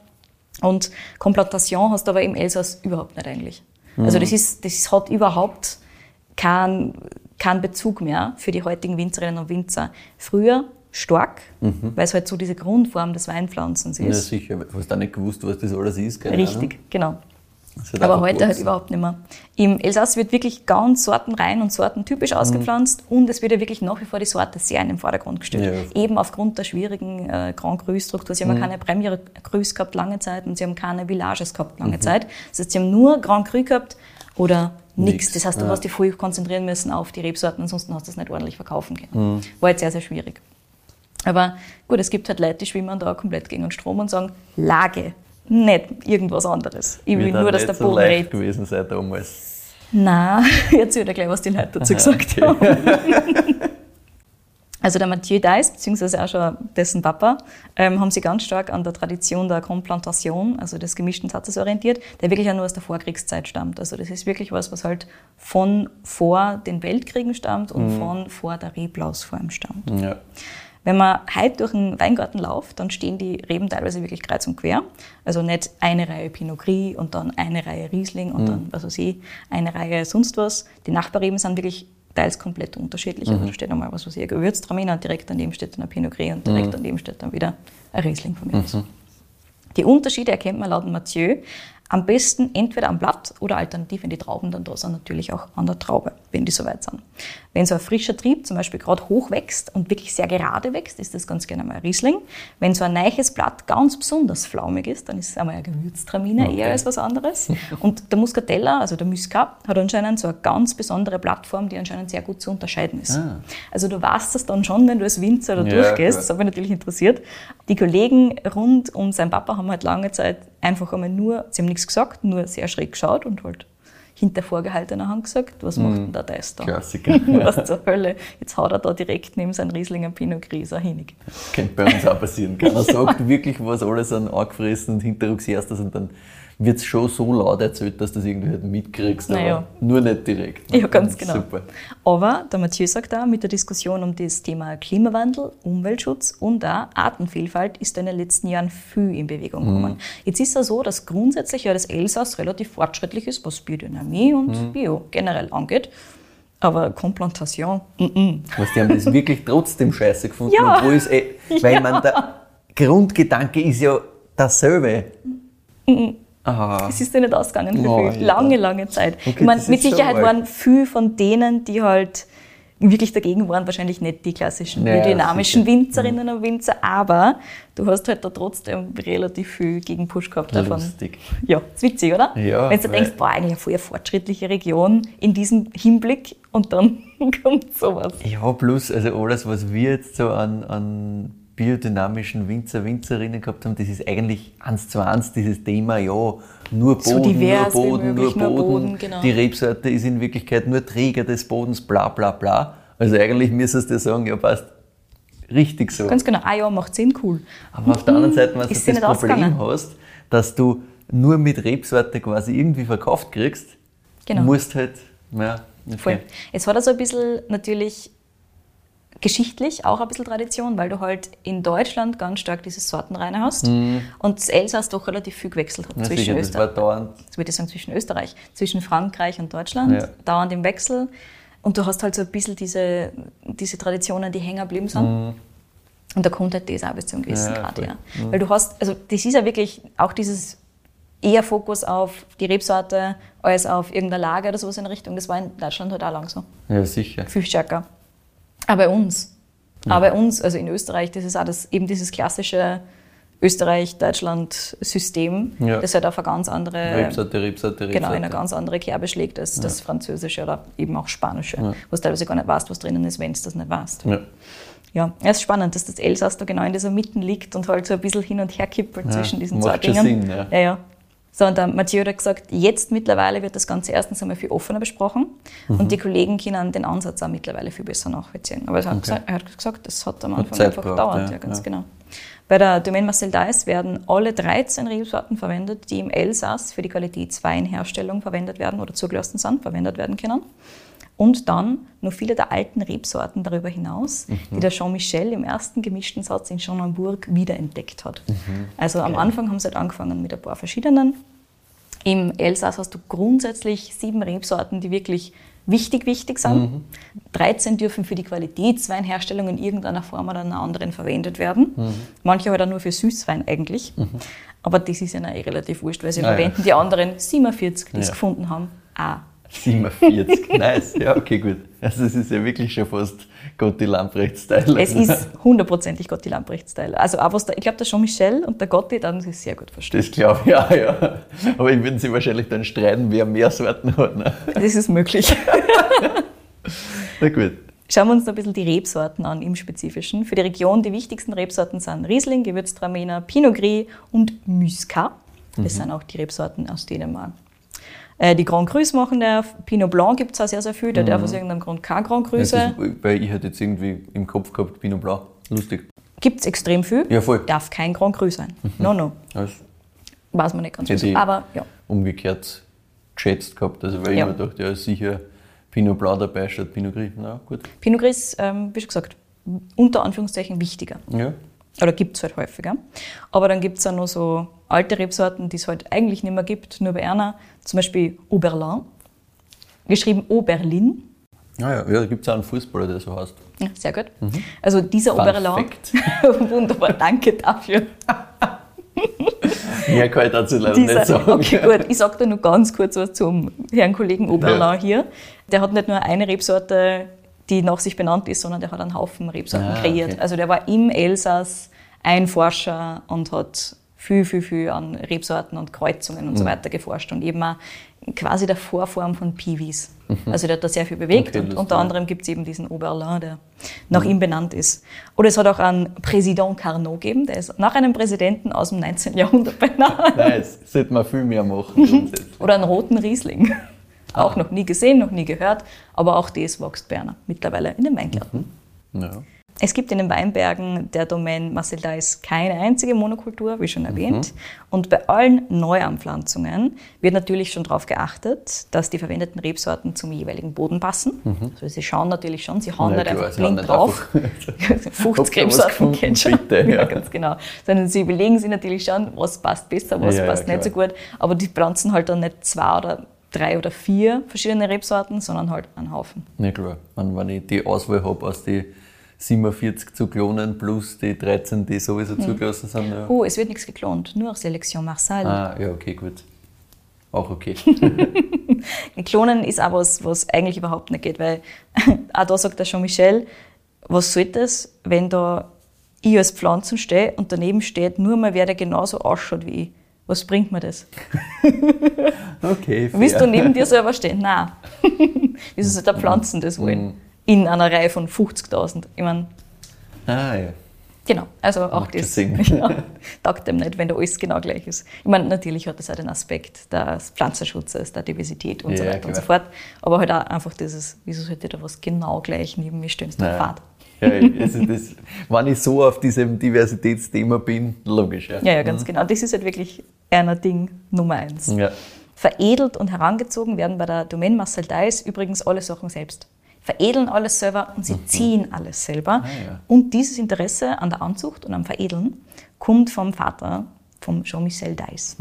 und Komplantation hast du aber im Elsass überhaupt nicht eigentlich. Mhm. Also das, ist, das hat überhaupt keinen kein Bezug mehr für die heutigen Winzerinnen und Winzer. Früher stark, mhm. weil es halt so diese Grundform des Weinpflanzens ist. Ja, sicher. Du hast auch nicht gewusst, was das alles ist. Keine Richtig, Ahnung. genau. Halt Aber heute halt überhaupt nicht mehr. Im Elsass wird wirklich ganz sortenrein und sortentypisch mhm. ausgepflanzt und es wird ja wirklich nach wie vor die Sorte sehr in den Vordergrund gestellt. Ja. Eben aufgrund der schwierigen äh, Grand Cru-Struktur. Sie haben mhm. keine Premier Crus gehabt lange Zeit und sie haben keine Villages gehabt lange mhm. Zeit. Das heißt, sie haben nur Grand Cru gehabt oder nichts. Das heißt, du ja. hast dich voll konzentrieren müssen auf die Rebsorten, ansonsten hast du das nicht ordentlich verkaufen können. Mhm. War jetzt sehr, sehr schwierig. Aber gut, es gibt halt Leute, die schwimmen da komplett gegen den Strom und sagen, Lage, nicht irgendwas anderes. Ich will nur, dass der Boden so leicht gewesen sein damals. Nein, erzähl dir gleich, was die Leute dazu gesagt okay. haben. Also der Mathieu Deiss, beziehungsweise auch schon dessen Papa, ähm, haben sich ganz stark an der Tradition der Komplantation, also des gemischten Satzes orientiert, der wirklich auch nur aus der Vorkriegszeit stammt. Also das ist wirklich was, was halt von vor den Weltkriegen stammt und mhm. von vor der Reblausform stammt. Ja. Wenn man heute durch einen Weingarten läuft, dann stehen die Reben teilweise wirklich kreuz und quer. Also nicht eine Reihe Pinot Gris und dann eine Reihe Riesling und mhm. dann, was weiß ich, eine Reihe sonst was. Die Nachbarreben sind wirklich teils komplett unterschiedlich. Also mhm. Also da steht einmal was, was ich, ein Gewürztraminer und direkt daneben steht dann ein Pinot Gris und direkt mhm. daneben steht dann wieder ein Riesling von mir. Mhm. Die Unterschiede erkennt man laut Mathieu am besten entweder am Blatt oder alternativ, wenn die Trauben dann da sind, natürlich auch an der Traube, wenn die soweit sind. Wenn so ein frischer Trieb zum Beispiel gerade hoch wächst und wirklich sehr gerade wächst, ist das ganz gerne mal ein Riesling. Wenn so ein neues Blatt ganz besonders flaumig ist, dann ist es einmal ein Gewürztraminer okay. eher als was anderes. Und der Muscatella, also der Muscat, hat anscheinend so eine ganz besondere Plattform, die anscheinend sehr gut zu unterscheiden ist. Ah. Also du weißt das dann schon, wenn du als Winzer da ja, durchgehst, klar. das hat mich natürlich interessiert. Die Kollegen rund um seinen Papa haben halt lange Zeit einfach einmal nur, sie haben nichts gesagt, nur sehr schräg geschaut und halt hinter vorgehaltener Hand gesagt, was macht denn der das da? Klassiker. was zur Hölle? Jetzt haut er da direkt neben seinem Rieslinger Pinot Gris hinig. Könnte bei uns auch passieren. Keiner sagt wirklich, was alles an angefressen und Hinterrucks erstes und dann wird es schon so laut erzählt, dass du das irgendwie halt mitkriegst, naja. aber nur nicht direkt. Ne? Ja, ganz genau. Super. Aber der Mathieu sagt da, mit der Diskussion um das Thema Klimawandel, Umweltschutz und auch Artenvielfalt ist in den letzten Jahren viel in Bewegung gekommen. Mhm. Jetzt ist es so, dass grundsätzlich ja das Elsass relativ fortschrittlich ist, was Biodynamie und mhm. Bio generell angeht. Aber Komplantation, mm -mm. Was, die haben das wirklich trotzdem scheiße gefunden, ja. obwohl es eh, weil ja. man der Grundgedanke ist ja dasselbe. Mm Aha. Es ist dir nicht ausgegangen für oh, viel. Lange, lange Zeit. Okay, ich meine, mit Sicherheit waren viele von denen, die halt wirklich dagegen waren, wahrscheinlich nicht die klassischen ja, dynamischen Winzerinnen und Winzer, aber du hast halt da trotzdem relativ viel Gegenpush gehabt davon. Lustig. Ja, ist witzig, oder? Ja. Wenn du denkst, boah, eigentlich eine voll fortschrittliche Region in diesem Hinblick und dann kommt sowas. Ja, plus, also alles, was wir jetzt so an, an biodynamischen Winzer, Winzerinnen gehabt haben, das ist eigentlich eins zu eins dieses Thema, ja, nur Boden, so nur Boden, möglich, nur Boden. Nur Boden genau. Die Rebsorte ist in Wirklichkeit nur Träger des Bodens, bla bla bla. Also eigentlich müsstest du sagen, ja passt, richtig so. Ganz genau, ah ja, macht Sinn, cool. Aber auf der anderen Seite, wenn du das Problem hast, dass du nur mit Rebsorte quasi irgendwie verkauft kriegst, genau. musst halt, ja, okay. Voll. Es hat also ein bisschen natürlich geschichtlich auch ein bisschen Tradition, weil du halt in Deutschland ganz stark dieses Sortenreine hast Mhm. und das Elsass doch relativ viel gewechselt hat Ja, zwischen sicher, das war Österreich, dauernd. das würde ich sagen zwischen Österreich, zwischen Frankreich und Deutschland, Ja. dauernd im Wechsel und du hast halt so ein bisschen diese, diese Traditionen, die hängen geblieben sind. Und da kommt halt das auch bis zu einem gewissen Mhm. Ja, Grad voll. her. Weil du hast, also das ist ja wirklich auch dieses eher Fokus auf die Rebsorte als auf irgendeine Lage oder sowas in Richtung. Das war in Deutschland halt auch lang so. Ja, sicher. Viel stärker. Aber bei uns. Aber bei uns, also in Österreich, das ist auch das, eben dieses klassische Österreich-Deutschland-System, Ja. das halt auf eine ganz andere, Rebsorte, Rebsorte, Rebsorte. genau, in eine ganz andere Kerbe schlägt als das Französische oder eben auch Spanische, wo du teilweise gar nicht weißt, was drinnen ist, wenn du das nicht weißt. Ja. Ja, es ist spannend, dass das Elsass da genau in dieser Mitte liegt und halt so ein bisschen hin und her kippelt Ja, zwischen diesen zwei macht schon Dingen. Sinn, ja. ja, ja. So, und der Mathieu hat gesagt, jetzt mittlerweile wird das Ganze erstens einmal viel offener besprochen Mhm. und die Kollegen können den Ansatz auch mittlerweile viel besser nachvollziehen. Aber er hat, gesagt, er hat gesagt, das hat am Hat Anfang Zeit einfach gedauert. ja, Ja, ganz ja. genau. Bei der Domaine Marcel Dice werden alle 13 Rebsorten verwendet, die im Elsass für die Qualitätsweinherstellung verwendet werden oder zugelassen sind, verwendet werden können. Und dann noch viele der alten Rebsorten darüber hinaus, Mhm. die der Jean-Michel im ersten gemischten Satz in Schonenburg wiederentdeckt hat. Mhm. Also am Anfang haben sie halt angefangen mit ein paar verschiedenen. Im Elsass hast du grundsätzlich sieben Rebsorten, die wirklich wichtig, wichtig sind. 13 dürfen für die Qualitätsweinherstellung in irgendeiner Form oder einer anderen verwendet werden. Manche halt auch nur für Süßwein eigentlich. Aber das ist ihnen eh relativ wurscht, weil sie Ah, ja. verwenden die anderen 47, die es Ja. gefunden haben, auch. 47, nice. Ja, okay, gut. Also es ist ja wirklich schon fast Gotti Lamprecht-Style. Es ist hundertprozentig Gotti Lamprecht-Style. Also auch was da, ich glaube, der Jean-Michel und der Gotti dann sich sehr gut verstehen. Das glaube ich auch, ja. Aber ich würden sie wahrscheinlich dann streiten, wer mehr Sorten hat. Ne? Das ist möglich. Na gut. Schauen wir uns noch ein bisschen die Rebsorten an im Spezifischen. Für die Region die wichtigsten Rebsorten sind Riesling, Gewürztraminer, Pinot Gris und Muscat. Das sind auch die Rebsorten aus Dänemark. Äh, Die Grand Crus machen darf. Pinot Blanc gibt es auch sehr, sehr viel. Der darf aus irgendeinem Grund kein Grand Cru sein. ist, weil ich hätte jetzt irgendwie im Kopf gehabt, Pinot Blau. Lustig. Gibt es extrem viel. Ja, voll. Darf kein Grand Cru sein. No, no. Das Weiß man nicht ganz Hätte Aber ja. umgekehrt geschätzt gehabt. Also weil Ja. ich mir dachte, ja, ist sicher Pinot Blau dabei statt Pinot Gris. Na gut. Pinot Gris, ähm, wie schon gesagt, unter Anführungszeichen wichtiger. Ja. Oder gibt es halt häufiger. Aber dann gibt es auch noch so alte Rebsorten, die es halt eigentlich nicht mehr gibt, nur bei einer. Zum Beispiel Oberlin, geschrieben Oberlin. Ah, ja, da gibt es auch einen Fußballer, der so heißt. Ja, sehr gut. Also dieser Oberlin. Wunderbar, danke dafür. Mehr kann ich dazu leider nicht Dieser, sagen. okay, gut. Ich sage da nur ganz kurz was zum Herrn Kollegen Oberlin Ja. hier. Der hat nicht nur eine Rebsorte, die nach sich benannt ist, sondern der hat einen Haufen Rebsorten Ah, kreiert. okay. Also der war im Elsass ein Forscher und hat viel, viel, viel an Rebsorten und Kreuzungen Mhm. und so weiter geforscht und eben auch quasi der Vorform von Piwis. Also der hat da sehr viel bewegt Mhm. Okay, und unter anderem gibt es eben diesen Oberlin, der nach ihm benannt ist. Oder es hat auch einen Präsident Carnot gegeben, der ist nach einem Präsidenten aus dem 19. Jahrhundert benannt. Nice. Sollte man viel mehr machen. grundsätzlich. Oder einen roten Riesling. Auch noch nie gesehen, noch nie gehört, aber auch das wächst Berner mittlerweile in den Weingärten. ja. Es gibt in den Weinbergen der Domaine Marcel Dice keine einzige Monokultur, wie schon erwähnt. Und bei allen Neuanpflanzungen wird natürlich schon darauf geachtet, dass die verwendeten Rebsorten zum jeweiligen Boden passen. Also sie schauen natürlich schon, sie hauen Ja, nicht klar, einfach blind drauf. einfach- 50 Habt ihr was Rebsorten gefunden? kennt schon. Bitte, ja. ja. ganz genau. Sondern sie überlegen sich natürlich schon, was passt besser, was ja, passt nicht so gut. Aber die pflanzen halt dann nicht zwei oder drei oder vier verschiedene Rebsorten, sondern halt einen Haufen. Ja klar, wenn, wenn ich die Auswahl habe aus den 47 zu klonen plus die 13, die sowieso zugelassen sind. Ja. Oh, es wird nichts geklont, nur Selection Marcel. Ah, ja, okay, gut. Auch okay. Klonen ist auch was, was eigentlich überhaupt nicht geht, weil auch da sagt der Jean-Michel, was soll das, wenn da ich als Pflanzen stehe und daneben steht nur mal wer, der genauso ausschaut wie ich. Was bringt mir das? Okay, fair. Willst du neben dir selber stehen? Nein. Wieso soll der Pflanzen das wollen? Mhm. In einer Reihe von 50.000. Ich meine, Ah, ja. genau, also auch Macht das ja, taugt dem nicht, wenn da alles genau gleich ist. Ich meine, natürlich hat das auch den Aspekt des Pflanzenschutzes, der Diversität und so Ja, weiter und so klar. fort. Aber halt auch einfach dieses, wieso sollte da was genau gleich neben mir stehen? Ist doch. Fahrt. Ja, also das, wenn ich so auf diesem Diversitätsthema bin, logisch, ja. Ja, ja, ganz genau. Das ist halt wirklich einer Ding Nummer eins. Ja. Veredelt und herangezogen werden bei der Domaine Marcel Dice übrigens alle Sachen selbst. Veredeln alles selber und sie ziehen alles selber. Ah, ja. Und dieses Interesse an der Anzucht und am Veredeln kommt vom Vater, vom Jean-Michel Deiss.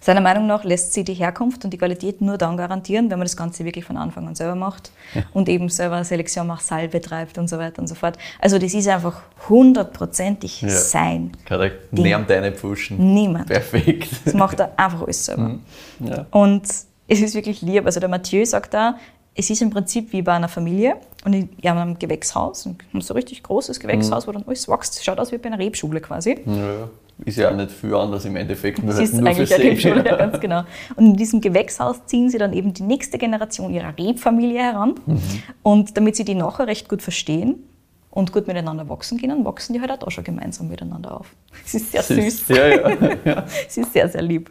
Seiner Meinung nach lässt sie die Herkunft und die Qualität nur dann garantieren, wenn man das Ganze wirklich von Anfang an selber macht und eben selber Selektion Marsal betreibt und so weiter und so fort. Also das ist einfach hundertprozentig Ja. sein. Kann er Ding. neben deine pfuschen. Niemand. Perfekt. Das macht er einfach alles selber. Mhm. Ja. Und es ist wirklich lieb. Also der Mathieu sagt da, es ist im Prinzip wie bei einer Familie und in ja, einem Gewächshaus, ein so richtig großes Gewächshaus, Mhm. wo dann alles wächst. Schaut aus wie bei einer Rebschule quasi. Ja, ist ja auch nicht viel anders im Endeffekt. Nur Das halt ist nur eigentlich eine. Rebschule, ja, ganz genau. Und in diesem Gewächshaus ziehen sie dann eben die nächste Generation ihrer Rebfamilie heran. Mhm. Und damit sie die nachher recht gut verstehen und gut miteinander wachsen können, wachsen die halt auch da schon gemeinsam miteinander auf. Es ist sehr süß. Ja, ja. Es ist sehr, sehr lieb.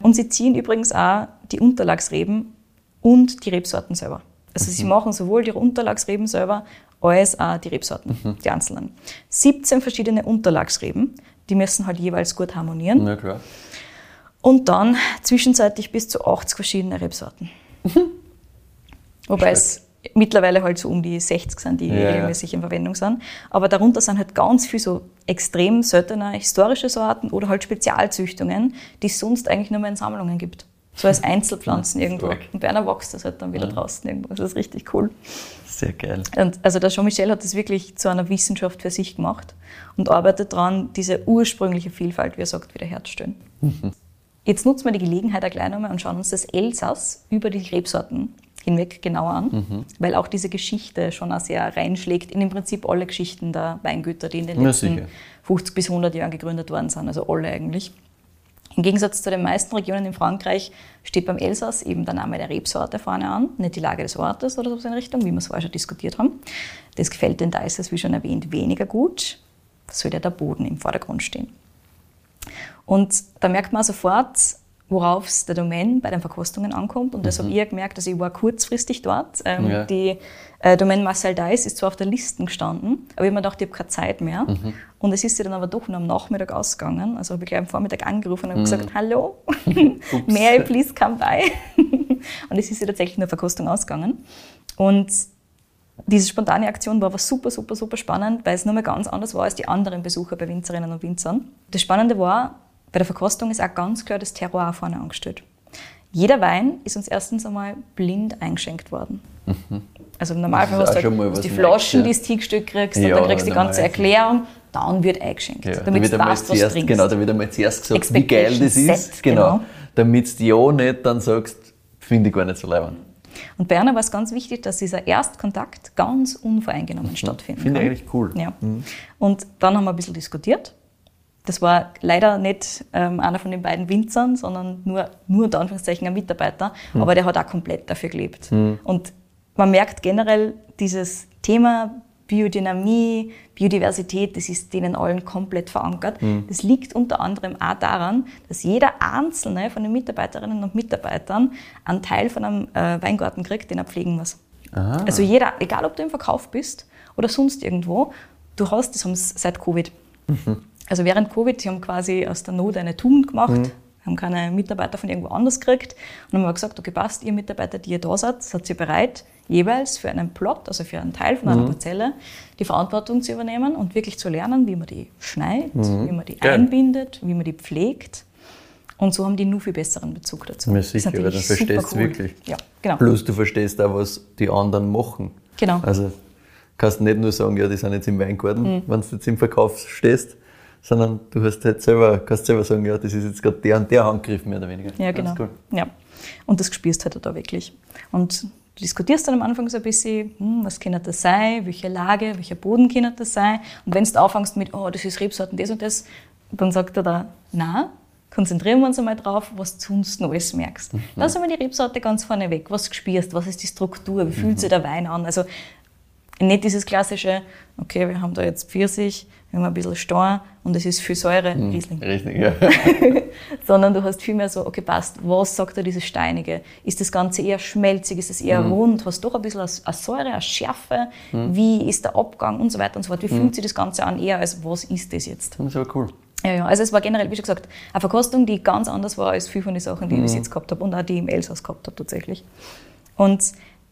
Und sie ziehen übrigens auch die Unterlagsreben und die Rebsorten selber. Also sie machen sowohl die Unterlagsreben selber als auch die Rebsorten, die einzelnen. 17 verschiedene Unterlagsreben, die müssen halt jeweils gut harmonieren. Na klar. Und dann zwischenzeitlich bis zu 80 verschiedene Rebsorten. Wobei es mittlerweile halt so um die 60 sind, die Ja, ja. regelmäßig in Verwendung sind. Aber darunter sind halt ganz viel so extrem seltene historische Sorten oder halt Spezialzüchtungen, die es sonst eigentlich nur mehr in Sammlungen gibt. So als Einzelpflanzen irgendwo. Stark. Und bei einer wächst das halt dann wieder draußen irgendwo. Das ist richtig cool. Sehr geil. Und also der Jean-Michel hat das wirklich zu einer Wissenschaft für sich gemacht und arbeitet daran, diese ursprüngliche Vielfalt, wie er sagt, wiederherzustellen. Jetzt nutzen wir die Gelegenheit auch gleich nochmal und schauen uns das Elsass über die Rebsorten hinweg genauer an, weil auch diese Geschichte schon auch sehr reinschlägt in im Prinzip alle Geschichten der Weingüter, die in den Ja, letzten sicher. 50 bis 100 Jahren gegründet worden sind, also alle eigentlich. Im Gegensatz zu den meisten Regionen in Frankreich steht beim Elsass eben der Name der Rebsorte vorne an, nicht die Lage des Ortes oder so in Richtung, wie wir es vorher schon diskutiert haben. Das gefällt den Deises, wie schon erwähnt, weniger gut. Soll ja der Boden im Vordergrund stehen. Und da merkt man sofort, worauf es der Domain bei den Verkostungen ankommt. Und das habe ich ja gemerkt, dass ich war kurzfristig dort. Ähm, Mhm. Ja. Die äh, Domain Marcel Deiss ist zwar auf der Liste gestanden, aber ich habe mir gedacht, ich habe keine Zeit mehr. Mhm. Und es ist sie dann aber doch nur am Nachmittag ausgegangen. Also habe ich gleich am Vormittag angerufen und habe Mhm. gesagt, hallo, may I please come by? und es ist ja tatsächlich eine Verkostung ausgegangen. Und diese spontane Aktion war aber super, super, super spannend, weil es nochmal ganz anders war als die anderen Besucher bei Winzerinnen und Winzern. Das Spannende war, bei der Verkostung ist auch ganz klar das Terroir vorne angestellt. Jeder Wein ist uns erstens einmal blind eingeschenkt worden. Also im Normalfall hast du halt die Flaschen, ja. die du hingestellt kriegst, Ja, und dann kriegst du die ganze Erklärung, dann wird eingeschenkt, Ja, da damit du weißt, was zuerst, trinkst. genau, da wird einmal zuerst gesagt, wie geil das Expectation ist. set, genau. genau. Damit du ja nicht dann sagst, finde ich gar nicht so leibend. Und bei einer war es ganz wichtig, dass dieser Erstkontakt ganz unvoreingenommen Mhm. Finde ich eigentlich cool. Ja. Und dann haben wir ein bisschen diskutiert. Das war leider nicht ähm, einer von den beiden Winzern, sondern nur, nur unter Anführungszeichen ein Mitarbeiter, Hm. aber der hat auch komplett dafür gelebt. Und man merkt generell, dieses Thema Biodynamie, Biodiversität, das ist denen allen komplett verankert. Hm. Das liegt unter anderem auch daran, dass jeder einzelne von den Mitarbeiterinnen und Mitarbeitern einen Teil von einem äh, Weingarten kriegt, den er pflegen muss. Ah. Also jeder, egal ob du im Verkauf bist oder sonst irgendwo, du hast, das haben sie seit Covid. Also während Covid, sie haben quasi aus der Not eine Tugend gemacht, haben keine Mitarbeiter von irgendwo anders gekriegt und haben gesagt, okay, passt, ihr Mitarbeiter, die ihr da seid, seid ihr bereit, jeweils für einen Plot, also für einen Teil von einer Parzelle, die Verantwortung zu übernehmen und wirklich zu lernen, wie man die schneidet, wie man die Geil. einbindet, wie man die pflegt. Und so haben die nur viel besseren Bezug dazu. Ja, Das ist sicher, weil dann verstehst du cool. wirklich. Ja, genau. Plus du verstehst auch, was die anderen machen. Genau. Also kannst nicht nur sagen, ja, die sind jetzt im Weingarten, Mhm. wenn du jetzt im Verkauf stehst, sondern du hast halt selber, kannst selber sagen, ja, das ist jetzt gerade der und der Handgriff mehr oder weniger. Ja, genau. cool. Ja. Und das spürst halt da wirklich. Und du diskutierst dann am Anfang so ein bisschen, hm, was kann das sein, welche Lage, welcher Boden kann das sein. Und wenn du anfängst mit, oh, das ist Rebsorten, das und das, dann sagt er da, na, konzentrieren wir uns einmal drauf, was du sonst alles merkst. Mhm. Lass einmal die Rebsorte ganz vorne weg, was du spürst, was ist die Struktur, wie Mhm. fühlt sich der Wein an. Also nicht dieses klassische, okay, wir haben da jetzt Pfirsich, wir haben ein bisschen Stein und es ist viel Säure, Riesling Richtig, ja. sondern du hast vielmehr so, okay, passt, was sagt er dieses Steinige? Ist das Ganze eher schmelzig, ist es eher Mhm. rund, hast doch ein bisschen eine Säure, eine Schärfe, wie ist der Abgang und so weiter und so fort. Wie fühlt sich das Ganze an, eher als was ist das jetzt? Das ist aber cool. Ja, ja, also es war generell, wie schon gesagt, eine Verkostung, die ganz anders war als viele von den Sachen, die ich bis Mhm. jetzt gehabt habe und auch die ich im Elsass gehabt habe tatsächlich. Und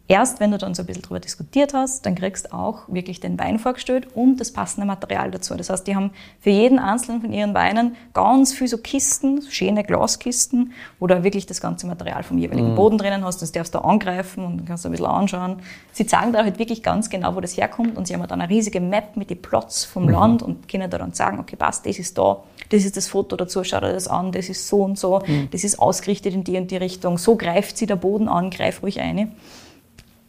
Erst wenn du dann so ein bisschen darüber diskutiert hast, dann kriegst du auch wirklich den Wein vorgestellt und das passende Material dazu. Das heißt, die haben für jeden einzelnen von ihren Weinen ganz viel so Kisten, schöne Glaskisten, wo du wirklich das ganze Material vom jeweiligen mhm. Boden drinnen hast. Das darfst du angreifen und kannst du ein bisschen anschauen. Sie zeigen da halt wirklich ganz genau, wo das herkommt und sie haben dann eine riesige Map mit den Plots vom mhm. Land und können da dann sagen, okay, passt, das ist da, das ist das Foto dazu, schau dir das an, das ist so und so, mhm. das ist ausgerichtet in die und die Richtung, so greift sie der Boden an, greif ruhig eine.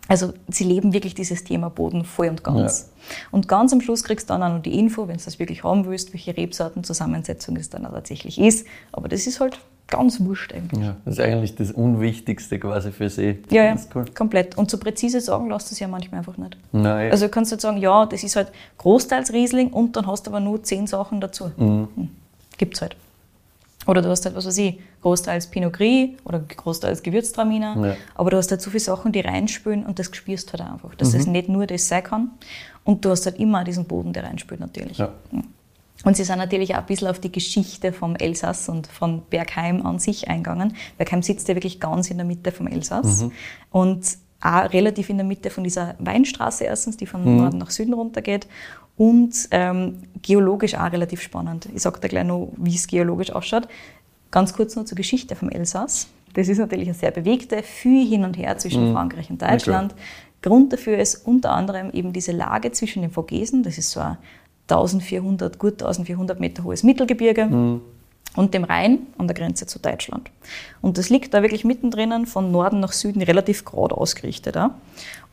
Also sie leben wirklich dieses Thema Boden voll und ganz. Ja. Und ganz am Schluss kriegst du dann auch noch die Info, wenn du das wirklich haben willst, welche Rebsortenzusammensetzung es dann tatsächlich ist. Aber das ist halt ganz wurscht eigentlich. Ja, das ist eigentlich das Unwichtigste quasi für sie. Ja, ja cool. komplett. Und so präzise sagen lässt es ja manchmal einfach nicht. Nein. Also du kannst halt sagen, ja, das ist halt großteils Riesling und dann hast du aber nur zehn Sachen dazu. Mhm. Hm. Gibt's halt. Oder du hast halt, was weiß ich, großteils Pinot Gris oder großteils Gewürztraminer. Ja. Aber du hast halt so viele Sachen, die reinspülen und das spürst du halt einfach. Dass mhm. es nicht nur das sein kann. Und du hast halt immer diesen Boden, der reinspült natürlich. Ja. Und sie sind natürlich auch ein bisschen auf die Geschichte vom Elsass und von Bergheim an sich eingegangen. Bergheim sitzt ja wirklich ganz in der Mitte vom Elsass. Mhm. Und auch relativ in der Mitte von dieser Weinstraße erstens, die von mhm. Norden nach Süden runtergeht und ähm, geologisch auch relativ spannend. Ich sage da gleich noch, wie es geologisch ausschaut. Ganz kurz noch zur Geschichte vom Elsass. Das ist natürlich eine sehr bewegte, viel hin und her zwischen mhm. Frankreich und Deutschland. Okay. Grund dafür ist unter anderem eben diese Lage zwischen den Vogesen. Das ist so ein 1400, gut 1400 Meter hohes Mittelgebirge. Mhm und dem Rhein an der Grenze zu Deutschland. Und das liegt da wirklich mittendrin von Norden nach Süden relativ gerade ausgerichtet. Ja?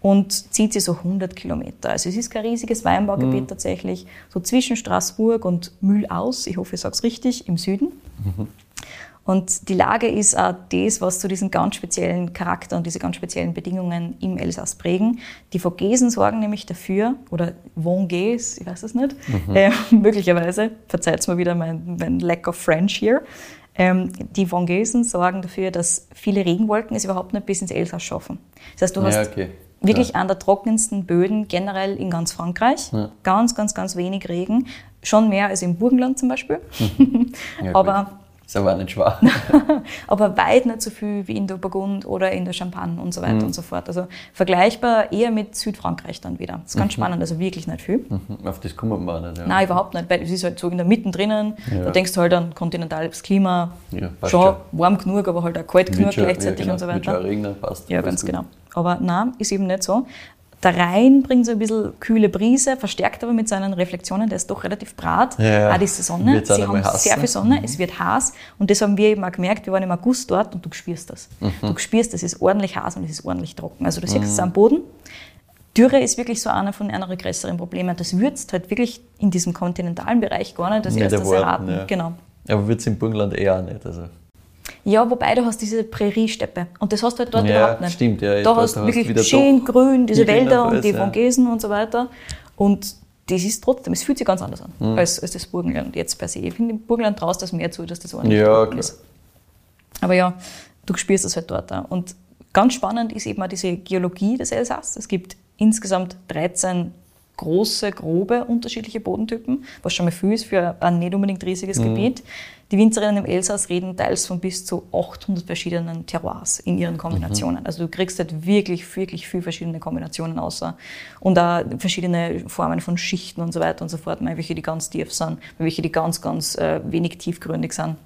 Und zieht sich so 100 Kilometer. Also es ist kein riesiges Weinbaugebiet mhm. tatsächlich, so zwischen Straßburg und Mühlaus, ich hoffe, ich sage es richtig, im Süden. Mhm. Und die Lage ist auch das, was zu diesen ganz speziellen Charakter und diese ganz speziellen Bedingungen im Elsass prägen. Die Vogesen sorgen nämlich dafür, oder Vongés, ich weiß es nicht, mhm. äh, möglicherweise, verzeiht mir wieder mein, mein Lack of French hier, ähm, die Vongesen sorgen dafür, dass viele Regenwolken es überhaupt nicht bis ins Elsass schaffen. Das heißt, du hast ja, okay. Wirklich ja. an der trockensten Böden generell in ganz Frankreich. Ja. Ganz, ganz, ganz wenig Regen. Schon mehr als im Burgenland zum Beispiel. Mhm. Aber ist aber nicht schwach. aber weit nicht so viel wie in der Burgund oder in der Champagne und so weiter mhm. und so fort. Also vergleichbar eher mit Südfrankreich dann wieder. Das ist ganz mhm. spannend, also wirklich nicht viel. Mhm. Auf das kommt man nicht. Ja. Nein, überhaupt nicht, weil es ist halt so in der Mitte drinnen. Ja. Da denkst du halt an kontinentales Klima. Ja, schon ja. warm genug, aber halt auch kalt genug gleichzeitig genau. und so weiter. Mit Regner passt. Ja, ganz gut. genau. Aber nein, ist eben nicht so. Der Rhein bringt so ein bisschen kühle Brise, verstärkt aber mit seinen Reflexionen, der ist doch relativ brat. Ja, auch die Sonne. Sie haben sehr viel Sonne, mhm. es wird heiß. Und das haben wir eben auch gemerkt, wir waren im August dort und du spürst das. Mhm. Du spürst, es ist ordentlich heiß und es ist ordentlich trocken. Also du siehst es mhm. am Boden. Dürre ist wirklich so einer von einer größeren Probleme. Das würzt halt wirklich in diesem kontinentalen Bereich gar nicht, das nicht erst das erraten. Ja. Genau. Aber würzt im Burgenland eher nicht. Also. Ja, wobei du hast diese Präriesteppe und das hast du halt dort ja, überhaupt nicht. Stimmt, ja. Da hast du wirklich schön grün, diese Wälder und die Vongesen ja. und so weiter. Und das ist trotzdem, es fühlt sich ganz anders an mhm. als, als das Burgenland jetzt per se. Ich finde, im Burgenland traust das mehr zu, dass das ordentlich ja, ist. Aber ja, du spürst das halt dort auch. Und ganz spannend ist eben auch diese Geologie des Elsass. Es gibt insgesamt 13 große, grobe, unterschiedliche Bodentypen, was schon mal viel ist für ein nicht unbedingt riesiges mhm. Gebiet. Die Winzerinnen im Elsass reden teils von bis zu 800 verschiedenen Terroirs in ihren Kombinationen. Mhm. Also du kriegst halt wirklich, wirklich viel verschiedene Kombinationen außer und auch verschiedene Formen von Schichten und so weiter und so fort, welche die ganz tief sind, welche die ganz, ganz äh, wenig tiefgründig sind.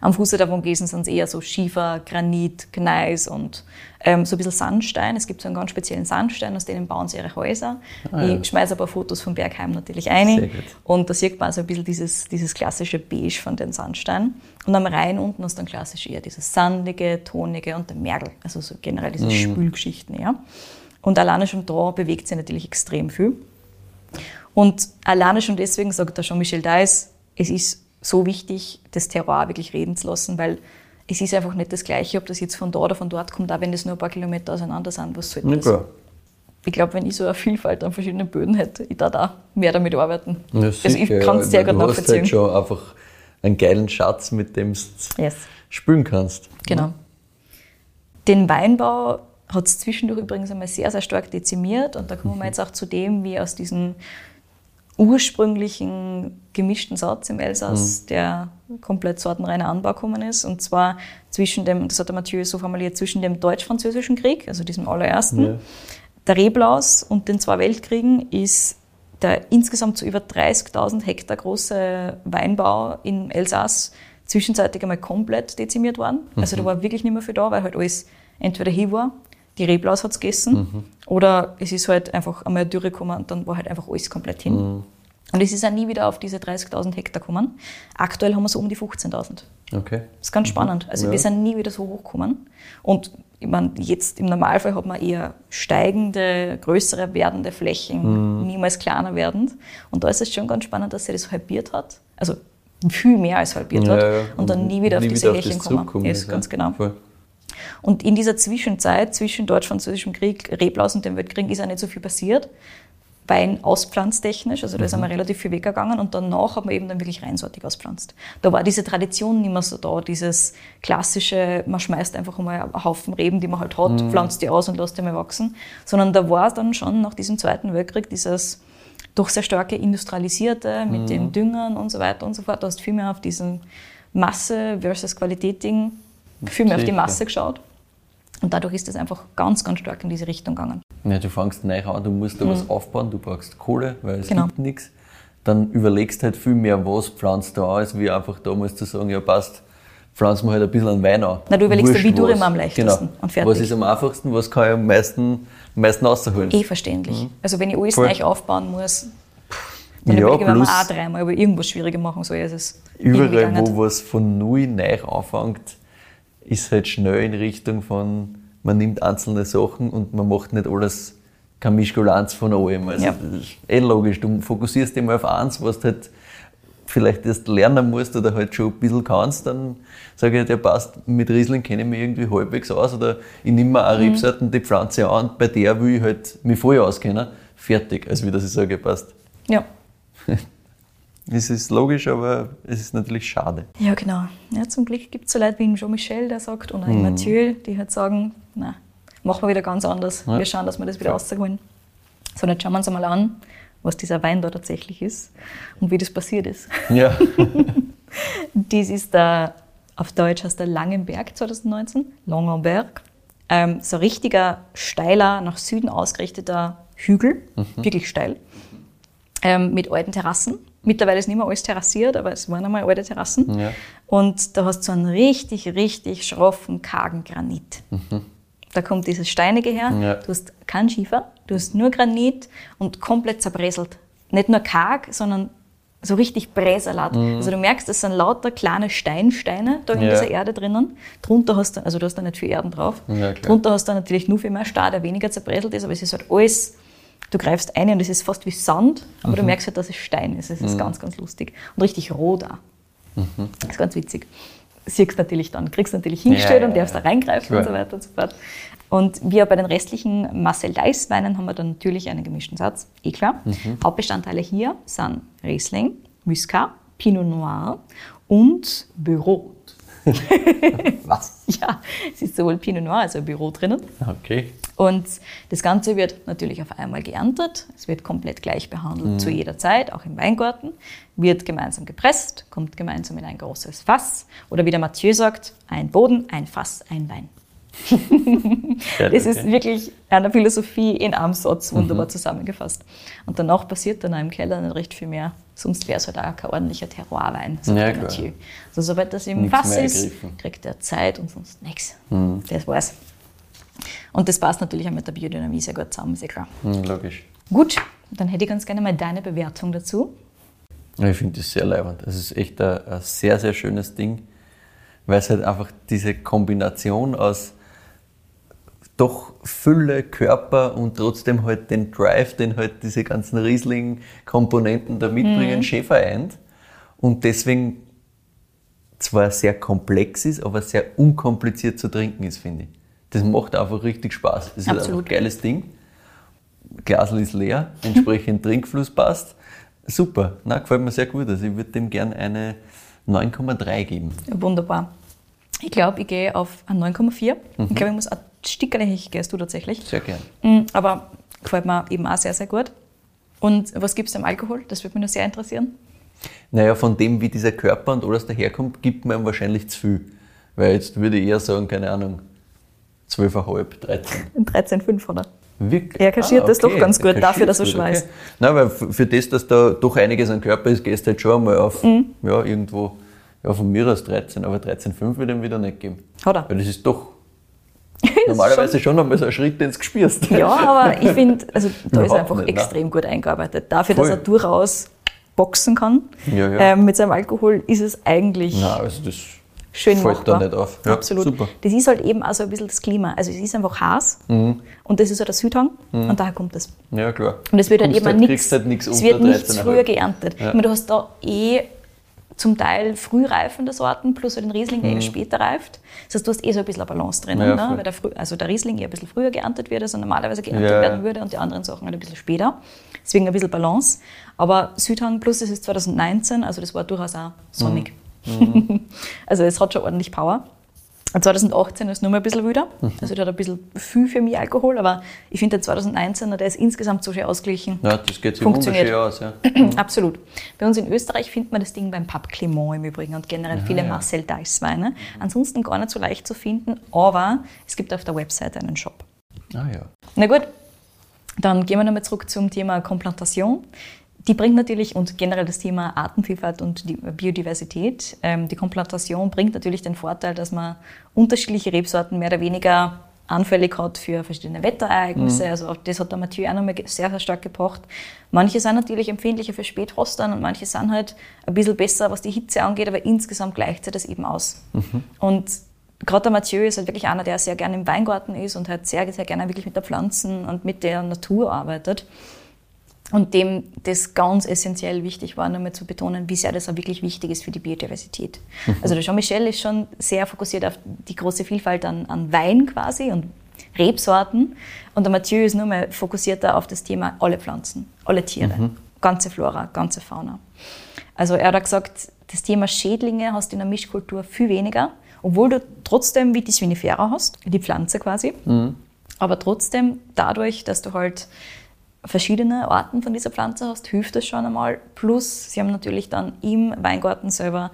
Am Fuße der Vongesen sind es eher so Schiefer, Granit, Gneis und ähm, so ein bisschen Sandstein. Es gibt so einen ganz speziellen Sandstein, aus denen bauen sie ihre Häuser. Ah, ja. Ich schmeiße ein paar Fotos vom Bergheim natürlich ein. Und da sieht man so ein bisschen dieses, dieses klassische Beige von den Sandsteinen. Und am Rhein unten ist dann klassisch eher dieses sandige, tonige und der Mergel. Also so generell diese mhm. Spülgeschichten. Ja. Und alleine schon da bewegt sich natürlich extrem viel. Und alleine schon deswegen sagt da schon Michel Deiss, es ist so wichtig, das Terroir wirklich reden zu lassen, weil es ist einfach nicht das Gleiche, ob das jetzt von da oder von dort kommt, auch wenn das nur ein paar Kilometer auseinander sind. Was soll das? Ja, ich glaube, wenn ich so eine Vielfalt an verschiedenen Böden hätte, ich da da mehr damit arbeiten. Ja, also ich kann es sehr gut nachvollziehen. Du hast halt schon einfach einen geilen Schatz, mit dem du yes. spülen kannst. Genau. Den Weinbau hat es zwischendurch übrigens einmal sehr, sehr stark dezimiert und da kommen wir mhm. jetzt auch zu dem, wie aus diesen ursprünglichen gemischten Satz im Elsass, mhm. der komplett sortenreiner Anbau gekommen ist. Und zwar zwischen dem, das hat der Mathieu so formuliert, zwischen dem Deutsch-Französischen Krieg, also diesem allerersten, ja. der Reblaus und den zwei Weltkriegen ist der insgesamt so über 30.000 Hektar große Weinbau im Elsass zwischenzeitlich einmal komplett dezimiert worden. Also da mhm. war wirklich nicht mehr viel da, weil halt alles entweder hier war, die Reblaus hat es gegessen, mhm. oder es ist halt einfach einmal eine Dürre gekommen und dann war halt einfach alles komplett hin. Mhm. Und es ist auch nie wieder auf diese 30.000 Hektar gekommen. Aktuell haben wir so um die 15.000. Okay. Das ist ganz mhm. spannend. Also ja. wir sind nie wieder so hoch gekommen. Und ich meine, jetzt im Normalfall hat man eher steigende, größere werdende Flächen, mhm. niemals kleiner werdend. Und da ist es schon ganz spannend, dass sie das halbiert hat. Also viel mehr als halbiert ja, hat. Ja. Und dann nie wieder nie auf diese Härchen kommen. Ist, ganz genau. Voll. Und in dieser Zwischenzeit, zwischen Deutsch-Französischem Krieg, Reblaus und dem Weltkrieg, ist auch nicht so viel passiert. Wein auspflanztechnisch, also da ist mhm. einmal relativ viel weggegangen und danach hat man eben dann wirklich reinsortig auspflanzt. Da war diese Tradition nicht mehr so da, dieses klassische, man schmeißt einfach einmal einen Haufen Reben, die man halt hat, mhm. pflanzt die aus und lässt die mal wachsen, sondern da war dann schon nach diesem Zweiten Weltkrieg dieses doch sehr starke Industrialisierte mit mhm. den Düngern und so weiter und so fort. Du hast viel mehr auf diesen Masse versus Qualität-Ding, viel mehr auf die Masse geschaut. Und dadurch ist es einfach ganz, ganz stark in diese Richtung gegangen. Ja, du fängst neu an, du musst da mhm. was aufbauen, du brauchst Kohle, weil es genau. gibt nichts. Dann überlegst halt viel mehr, was pflanzt du an, als wie einfach damals zu sagen, ja passt, pflanzen wir halt ein bisschen an Wein an. Na, du überlegst Wurscht, wie du immer am leichtesten genau. und fertig. Was ist am einfachsten, was kann ich am meisten, am meisten rausholen? Eh verständlich. Mhm. Also wenn ich alles Voll. neu aufbauen muss, dann ja, überlege ich, wenn man auch dreimal aber irgendwas schwieriger machen soll, ist es Überall, wo was von null neu anfängt, ist halt schnell in Richtung von, man nimmt einzelne Sachen und man macht nicht alles, keine Mischkulanz von allem. Also ja. das ist eh logisch. Du fokussierst dich mal auf eins, was du halt vielleicht erst lernen musst oder halt schon ein bisschen kannst, dann sage ich, der passt, mit Riesling kenne ich mich irgendwie halbwegs aus oder ich nehme mir auch mhm. Rebsorten, die pflanze an, bei der will ich halt mich voll auskennen. Fertig. Also wie das ich sage, passt. Ja. Es ist logisch, aber es ist natürlich schade. Ja, genau. Ja, zum Glück gibt es so Leute wie Jean-Michel, der sagt, und auch mhm. Mathieu, die halt sagen, na, machen wir wieder ganz anders. Ja. Wir schauen, dass wir das wieder ja. rausholen. So, jetzt schauen wir uns einmal an, was dieser Wein da tatsächlich ist und wie das passiert ist. Ja. Dies ist der, auf Deutsch heißt der Langenberg 2019, Langenberg. Ähm, so ein richtiger, steiler, nach Süden ausgerichteter Hügel, mhm. wirklich steil, ähm, mit alten Terrassen Mittlerweile ist nicht mehr alles terrassiert, aber es waren einmal alte Terrassen. Ja. Und da hast du so einen richtig, richtig schroffen, kargen Granit. Mhm. Da kommt dieses Steinige her. Ja. Du hast keinen Schiefer, du hast nur Granit und komplett zerbröselt. Nicht nur karg, sondern so richtig Bräsalat. Mhm. Also du merkst, es sind lauter kleine Steinsteine da in ja. dieser Erde drinnen. Drunter hast du, also du hast da nicht viel Erden drauf. Ja, Drunter hast du natürlich nur viel mehr Stahl, der weniger zerbräselt ist, aber es ist halt alles du greifst ein und es ist fast wie Sand, aber mhm. du merkst halt, dass es Stein ist. Es ist mhm. ganz, ganz lustig. Und richtig roh da. Mhm. Das ist ganz witzig. Siehst natürlich dann, kriegst natürlich hingestellt ja, und darfst ja, da reingreifen klar. und so weiter und so fort. Und wir bei den restlichen Marcel Deiss Weinen haben wir dann natürlich einen gemischten Satz, eh klar. Mhm. Hauptbestandteile hier sind Riesling, Muscat, Pinot Noir und Büro. Was? ja, es ist sowohl Pinot Noir als auch Büro drinnen. Okay. Und das Ganze wird natürlich auf einmal geerntet. Es wird komplett gleich behandelt mhm. zu jeder Zeit, auch im Weingarten. Wird gemeinsam gepresst, kommt gemeinsam in ein großes Fass. Oder wie der Mathieu sagt, ein Boden, ein Fass, ein Wein. das ist wirklich eine Philosophie in einem Satz wunderbar mhm. zusammengefasst. Und danach passiert dann auch im Keller nicht recht viel mehr. Sonst wäre es halt auch kein ordentlicher Terroirwein, ja, Mathieu. Also sobald das im nichts Fass ist, kriegt er Zeit und sonst nichts. Mhm. Das war's. Und das passt natürlich auch mit der Biodynamie sehr gut zusammen, ist ja klar. Mhm, logisch. Gut, dann hätte ich ganz gerne mal deine Bewertung dazu. Ich finde das sehr leibend. Es ist echt ein, ein sehr, sehr schönes Ding, weil es halt einfach diese Kombination aus doch Fülle, Körper und trotzdem halt den Drive, den halt diese ganzen Riesling-Komponenten da mitbringen, mhm. schön vereint. Und deswegen zwar sehr komplex ist, aber sehr unkompliziert zu trinken ist, finde ich. Das macht einfach richtig Spaß. Das ist Absolut. ein geiles Ding. Glasl ist leer, entsprechend Trinkfluss passt. Super, na, gefällt mir sehr gut. Also ich würde dem gerne eine 9,3 geben. Wunderbar. Ich glaube, ich gehe auf ein 9,4. Mhm. Ich glaube, ich muss Stückchen gehst du tatsächlich. Sehr gern. Mhm, aber gefällt mir eben auch sehr, sehr gut. Und was gibt es am Alkohol? Das würde mich noch sehr interessieren. Naja, von dem, wie dieser Körper und alles daherkommt, gibt man ihm wahrscheinlich zu viel. Weil jetzt würde ich eher sagen, keine Ahnung, 12,5, 13. 13,5 oder? Wirklich? Er kaschiert Ah, das doch okay. ganz gut dafür, dass er kaschiert's gut, Schweiß. Okay. Nein, weil für das, dass da doch einiges an Körper ist, gehst du halt schon einmal auf, Mhm. ja, irgendwo, ja, von mir aus 13, aber 13,5 würde ich ihm wieder nicht geben. Hat er. Weil das ist doch normalerweise schon einmal so ein Schritt ins Gespürst. Ja, aber ich finde, also da ist er einfach nicht, extrem gut eingearbeitet. Dafür, dass Voll. er durchaus boxen kann Ja, ja. Ähm, mit seinem Alkohol, ist es eigentlich Nein, also das schön fällt machbar. da nicht auf. Ja, Absolut. Super. Das ist halt eben auch so ein bisschen das Klima. Also es ist einfach heiß Mhm. und das ist halt der Südhang und daher kommt das. Ja, klar. Und es wird halt eben halt- nichts, halt es wird nichts 13,5. früher geerntet. Ja. Ich meine, du hast da eh zum Teil früh reifende Sorten, plus halt den Riesling, der eher später reift. Das heißt, du hast eh so ein bisschen eine Balance drin, Mhm. Ja, ne? weil der, also der Riesling eher ein bisschen früher geerntet wird, als er normalerweise geerntet Ja, werden würde und die anderen Sachen halt ein bisschen später. Deswegen ein bisschen Balance. Aber Südhang Plus, das ist 2019, also das war durchaus auch sonnig. Mhm. also es hat schon ordentlich Power. Und 2018 ist nur mal ein bisschen wieder. Mhm. Also der hat ein bisschen viel für mich Alkohol, aber ich finde der 2019er, der ist insgesamt so schön ausgeglichen. Ja, das geht sich Funktioniert. wunderschön aus. Ja. Absolut. Bei uns in Österreich findet man das Ding beim Pub Clément im Übrigen und generell viele Marcel Deiss Weine. Ansonsten gar nicht so leicht zu finden, aber es gibt auf der Website einen Shop. Ah ja. Na gut, dann gehen wir nochmal zurück zum Thema Komplantation. Die bringt natürlich, und generell das Thema Artenvielfalt und die Biodiversität, ähm, die Komplantation bringt natürlich den Vorteil, dass man unterschiedliche Rebsorten mehr oder weniger anfällig hat für verschiedene Wetterereignisse. Also auch das hat der Mathieu auch nochmal sehr, sehr stark gebracht. Manche sind natürlich empfindlicher für Spätrostern und manche sind halt ein bisschen besser, was die Hitze angeht, aber insgesamt gleicht sich das eben aus. Und gerade der Mathieu ist halt wirklich einer, der sehr gerne im Weingarten ist und halt sehr, sehr gerne wirklich mit der Pflanzen und mit der Natur arbeitet. Und dem das ganz essentiell wichtig war, nochmal zu betonen, wie sehr das auch wirklich wichtig ist für die Biodiversität. Also der Jean-Michel ist schon sehr fokussiert auf die große Vielfalt an, an Wein quasi und Rebsorten. Und der Mathieu ist nur mal fokussierter auf das Thema alle Pflanzen, alle Tiere, ganze Flora, ganze Fauna. Also er hat gesagt, das Thema Schädlinge hast du in der Mischkultur viel weniger, obwohl du trotzdem wie die Spinifera hast, die Pflanze quasi. Aber trotzdem, dadurch, dass du halt verschiedene Arten von dieser Pflanze hast, hilft das schon einmal. Plus, sie haben natürlich dann im Weingarten selber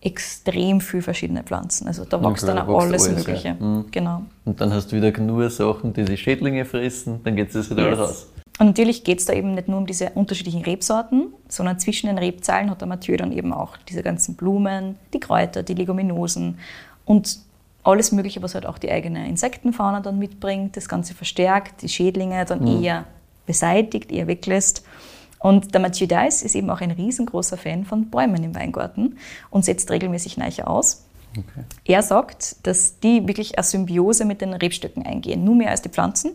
extrem viel verschiedene Pflanzen. Also da wächst klar, dann auch alles, alles, Mögliche. ja. Mhm. Genau. Und dann hast du wieder nur Sachen, die die Schädlinge fressen, dann geht es wieder Yes. raus. Und natürlich geht es da eben nicht nur um diese unterschiedlichen Rebsorten, sondern zwischen den Rebzeilen hat der Mathieu dann eben auch diese ganzen Blumen, die Kräuter, die Leguminosen und alles Mögliche, was halt auch die eigene Insektenfauna dann mitbringt, das Ganze verstärkt, die Schädlinge dann eher beseitigt, eher weglässt. Und der Mathieu Deiss ist eben auch ein riesengroßer Fan von Bäumen im Weingarten und setzt regelmäßig Neiche aus. Okay. Er sagt, dass die wirklich eine Symbiose mit den Rebstöcken eingehen, nur mehr als die Pflanzen,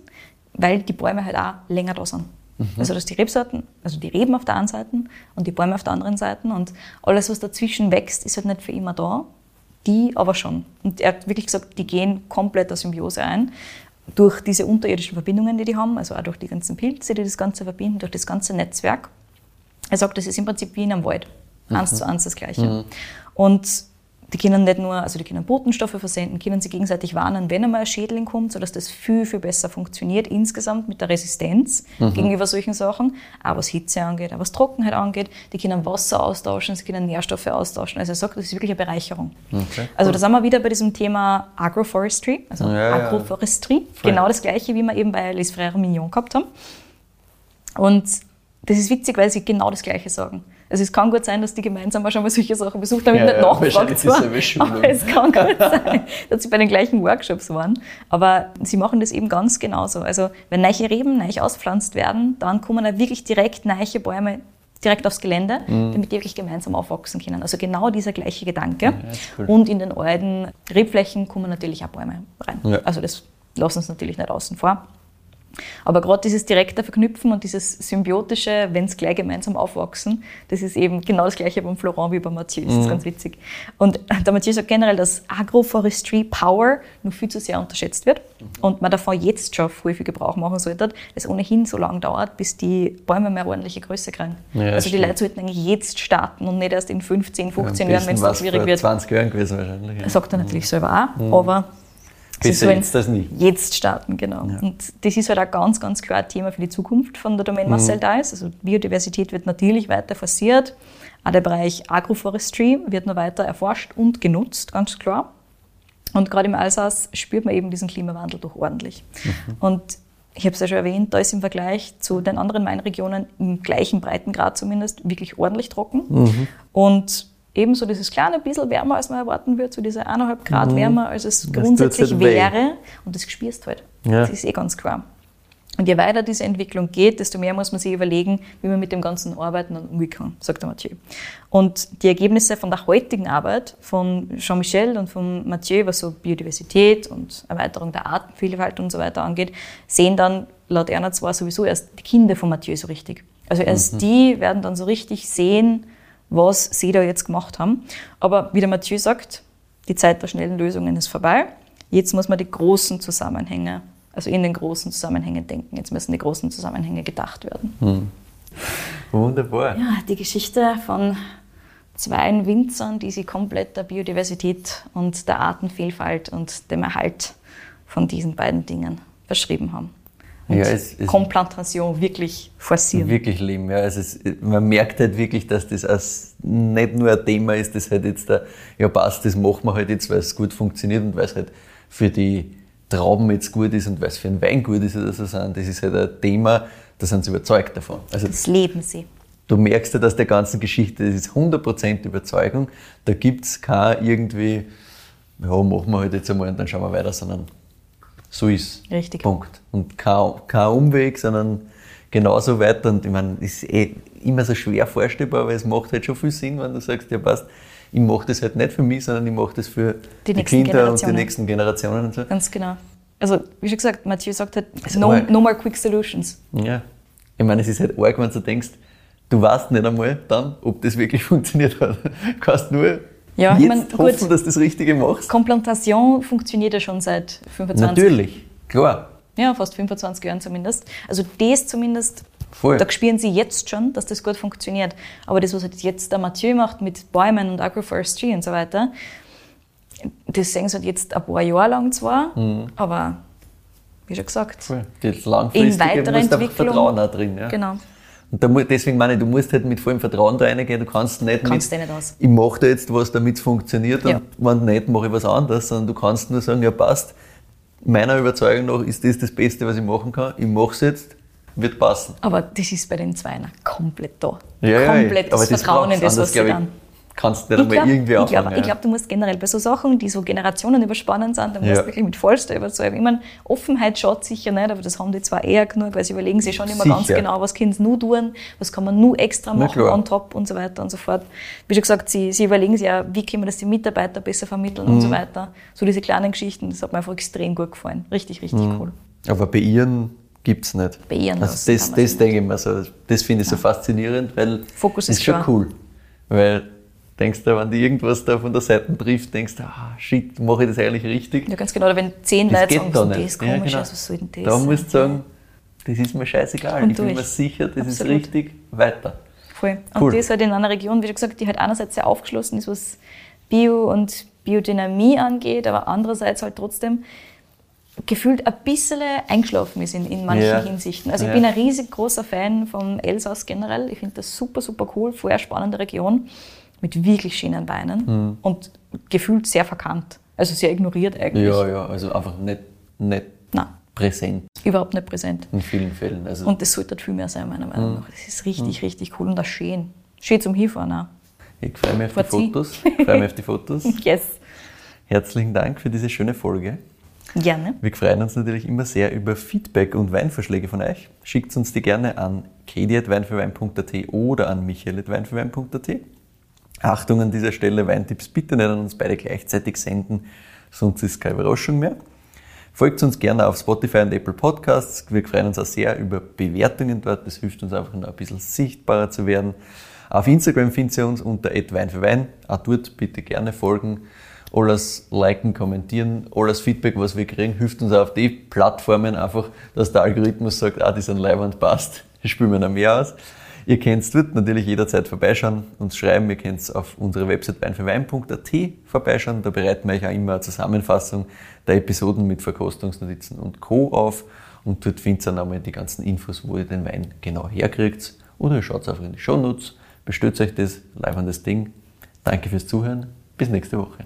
weil die Bäume halt auch länger da sind. Also dass die Rebsorten, also die Reben auf der einen Seite und die Bäume auf der anderen Seite und alles, was dazwischen wächst, ist halt nicht für immer da, die aber schon. Und er hat wirklich gesagt, die gehen komplett der Symbiose ein durch diese unterirdischen Verbindungen, die die haben, also auch durch die ganzen Pilze, die das Ganze verbinden, durch das ganze Netzwerk. Er sagt, das ist im Prinzip wie in einem Wald. Eins zu eins das Gleiche. Und die können nicht nur, also die können Botenstoffe versenden, können sie gegenseitig warnen, wenn einmal ein Schädling kommt, sodass das viel, viel besser funktioniert insgesamt mit der Resistenz gegenüber solchen Sachen. Auch was Hitze angeht, auch was Trockenheit angeht. Die können Wasser austauschen, sie können Nährstoffe austauschen. Also er sagt, das ist wirklich eine Bereicherung. Okay, Also da sind wir wieder bei diesem Thema Agroforestry, also Ja, ja. Agroforestry. Voll. Genau das gleiche, wie wir eben bei Les Frères Mignon gehabt haben. Und das ist witzig, weil sie genau das Gleiche sagen. Also es kann gut sein, dass die gemeinsam auch schon mal solche Sachen besucht haben, Ja, nicht ja, nachgefragt zwar, aber es kann gut sein, dass sie bei den gleichen Workshops waren. Aber sie machen das eben ganz genauso. Also wenn neue Reben neu auspflanzt werden, dann kommen da wirklich direkt neue Bäume direkt aufs Gelände, Mhm. damit die wirklich gemeinsam aufwachsen können. Also genau dieser gleiche Gedanke. ist cool. Und in den alten Rebflächen kommen natürlich auch Bäume rein. Ja. Also das lassen uns natürlich nicht außen vor. Aber gerade dieses direkte Verknüpfen und dieses symbiotische, wenn es gleich gemeinsam aufwachsen, das ist eben genau das gleiche beim Florent wie beim Mathieu. Das ist ganz witzig. Und der Mathieu sagt generell, dass Agroforestry Power nur viel zu sehr unterschätzt wird und man davon jetzt schon früh viel Gebrauch machen sollte, das ohnehin so lange dauert, bis die Bäume mehr ordentliche Größe kriegen. Ja, also die stimmt. Leute sollten eigentlich jetzt starten und nicht erst in 15, 15 Am Jahren, wenn es dann schwierig wird. 20 Jahren gewesen wahrscheinlich. Ja. Das sagt er natürlich selber auch, Mhm. aber Besser sollen jetzt als nie. Jetzt starten, genau. Ja. Und das ist halt auch ganz, ganz klar ein Thema für die Zukunft von der Domain Marcel Dice. Also Biodiversität wird natürlich weiter forciert. Auch der Bereich Agroforestry wird noch weiter erforscht und genutzt, ganz klar. Und gerade im Alsace spürt man eben diesen Klimawandel doch ordentlich. Und ich habe es ja schon erwähnt, da ist im Vergleich zu den anderen Weinregionen im gleichen Breitengrad zumindest wirklich ordentlich trocken. Und ebenso dieses kleine bisschen wärmer, als man erwarten würde, so diese 1,5 Grad wärmer, als es grundsätzlich halt weh. wäre. Und das spürst halt. Ja. Das ist eh ganz klar. Und je weiter diese Entwicklung geht, desto mehr muss man sich überlegen, wie man mit dem Ganzen arbeiten und umgehen kann, sagt der Mathieu. Und die Ergebnisse von der heutigen Arbeit von Jean-Michel und von Mathieu, was so Biodiversität und Erweiterung der Artenvielfalt und so weiter angeht, sehen dann laut Erna zwar sowieso erst die Kinder von Mathieu so richtig. Also erst die werden dann so richtig sehen, was sie da jetzt gemacht haben. Aber wie der Mathieu sagt, die Zeit der schnellen Lösungen ist vorbei. Jetzt muss man die großen Zusammenhänge, also in den großen Zusammenhängen denken. Jetzt müssen die großen Zusammenhänge gedacht werden. Wunderbar. Ja, die Geschichte von zwei Winzern, die sich komplett der Biodiversität und der Artenvielfalt und dem Erhalt von diesen beiden Dingen verschrieben haben. Und Ja, es- es- Komplantation wirklich forcieren. Wirklich leben, ja. Also es, man merkt halt wirklich, dass das als nicht nur ein Thema ist, das halt jetzt da, ja passt, das machen wir halt jetzt, weil es gut funktioniert und weil es halt für die Trauben jetzt gut ist und weil es für den Wein gut ist oder so sind. Das ist halt ein Thema, da sind sie überzeugt davon. Also das leben sie. du merkst ja, dass der ganzen Geschichte, das ist 100% Überzeugung, da gibt es kein irgendwie, ja, machen wir halt jetzt einmal und dann schauen wir weiter, sondern so ist Richtig. Punkt. Und kein, kein Umweg, sondern genauso weiter. Und ich meine, das ist eh immer so schwer vorstellbar, weil es macht halt schon viel Sinn, wenn du sagst, ja passt, ich mache das halt nicht für mich, sondern ich mache das für Die die, Kinder und die nächsten Generationen und so. Ganz genau. Also, wie schon gesagt, Mathieu sagt halt, Also, no, no more quick solutions. Ja. Ich meine, es ist halt arg, wenn du denkst, du weißt nicht einmal dann, ob das wirklich funktioniert hat. Du kannst nur Ja, ich jetzt mein, gut. hoffen, dass du das Richtige machst. Komplantation funktioniert ja schon seit 25 Natürlich, klar. Ja, fast 25 Jahren zumindest. Also das zumindest, Voll. da spüren sie jetzt schon, dass das gut funktioniert. Aber das, was halt jetzt der Mathieu macht mit Bäumen und Agroforestry und so weiter, das sehen sie halt jetzt ein paar Jahre lang zwar, aber wie schon gesagt, Voll. Das langfristige in weiterer Entwicklung. Vertrauen auch drin. Ja. Genau. Da, deswegen meine ich, du musst halt mit vollem Vertrauen da reingehen. Du kannst nicht Kannst mit, nicht aus. ich mache da jetzt was, damit es funktioniert Ja. und wenn nicht, mache ich was anderes. Sondern du kannst nur sagen, ja passt, meiner Überzeugung nach ist das das Beste, was ich machen kann. Ich mache es jetzt, wird passen. Aber das ist bei den Zweiner komplett da. Ja, komplett ja, das Vertrauen in das, was sie dann. Ich, Kannst du nicht einmal irgendwie ich anfangen. glaube, ich glaub, du musst generell bei so Sachen, die so Generationen überspannend sind, da musst Ja. du wirklich mit vollster Überzeugung. Ich meine, Offenheit schaut sicher nicht, aber das haben die zwar eher genug, weil sie überlegen sich schon immer ganz Sicher. genau, was können sie nur tun, was kann man nur extra machen on top und so weiter und so fort. Wie schon gesagt, sie, sie überlegen sich ja, wie können wir das den Mitarbeitern besser vermitteln und so Mhm. weiter. So diese kleinen Geschichten, das hat mir einfach extrem gut gefallen. Richtig, richtig Mhm. cool. Aber bei ihren gibt es nicht. Bei ihren also das, das denke ich mir so. Das finde ich so faszinierend, weil Fokus das ist schon cool. Weil denkst du, wenn dir irgendwas da von der Seite trifft, denkst du, ah, shit, mache ich das eigentlich richtig? Ja, ganz genau. Oder wenn zehn Das Leute sagen, da das ist Ja, komisch, genau. also was soll denn das? Da musst du sagen, das ist mir scheißegal. Und ich bin durch. mir sicher, das Absolut. ist richtig, weiter. Voll. Und Cool. die ist halt in einer Region, wie schon gesagt, die halt einerseits sehr aufgeschlossen ist, was Bio und Biodynamie angeht, aber andererseits halt trotzdem gefühlt ein bisschen eingeschlafen ist in, in manchen Ja. Hinsichten. Also Ja. ich bin ein riesig großer Fan vom Elsass generell. Ich finde das super, super cool, vorher spannende Region mit wirklich schönen Weinen Mhm. und gefühlt sehr verkannt. Also sehr ignoriert eigentlich. Ja, ja, also einfach nicht, nicht Nein, präsent überhaupt nicht präsent. in vielen Fällen. Also Und das sollte viel mehr sein, meiner Mhm. Meinung nach. Das ist richtig, richtig cool und auch schön. Schön zum Hinfahren auch. ich freue mich auf die Verzieh. Fotos. Ich freue mich auf die Fotos. Yes. Herzlichen Dank für diese schöne Folge. Gerne. Wir freuen uns natürlich immer sehr über Feedback und Weinvorschläge von euch. Schickt uns die gerne an kedi.weinfürwein.at oder an michael.weinfürwein.at. Achtung an dieser Stelle, Weintipps bitte nicht an uns beide gleichzeitig senden, sonst ist keine Überraschung mehr. Folgt uns gerne auf Spotify und Apple Podcasts. Wir freuen uns auch sehr über Bewertungen dort. Das hilft uns einfach noch ein bisschen sichtbarer zu werden. Auf Instagram findet ihr uns unter Wein für Wein. Auch dort bitte gerne folgen. Alles liken, kommentieren, alles Feedback, was wir kriegen, hilft uns auf die Plattformen einfach, dass der Algorithmus sagt, ah, die sind live und passt. Das spielen wir noch mehr aus. Ihr könnt dort natürlich jederzeit vorbeischauen, uns schreiben. Ihr könnt auf unsere Website weinfürwein.at vorbeischauen. Da bereiten wir euch auch immer eine Zusammenfassung der Episoden mit Verkostungsnotizen und Co. auf. Und dort findet ihr dann einmal die ganzen Infos, wo ihr den Wein genau herkriegt. Oder ihr schaut einfach in die Shownotes, bestellt euch das, leibendes Ding. Danke fürs Zuhören. Bis nächste Woche.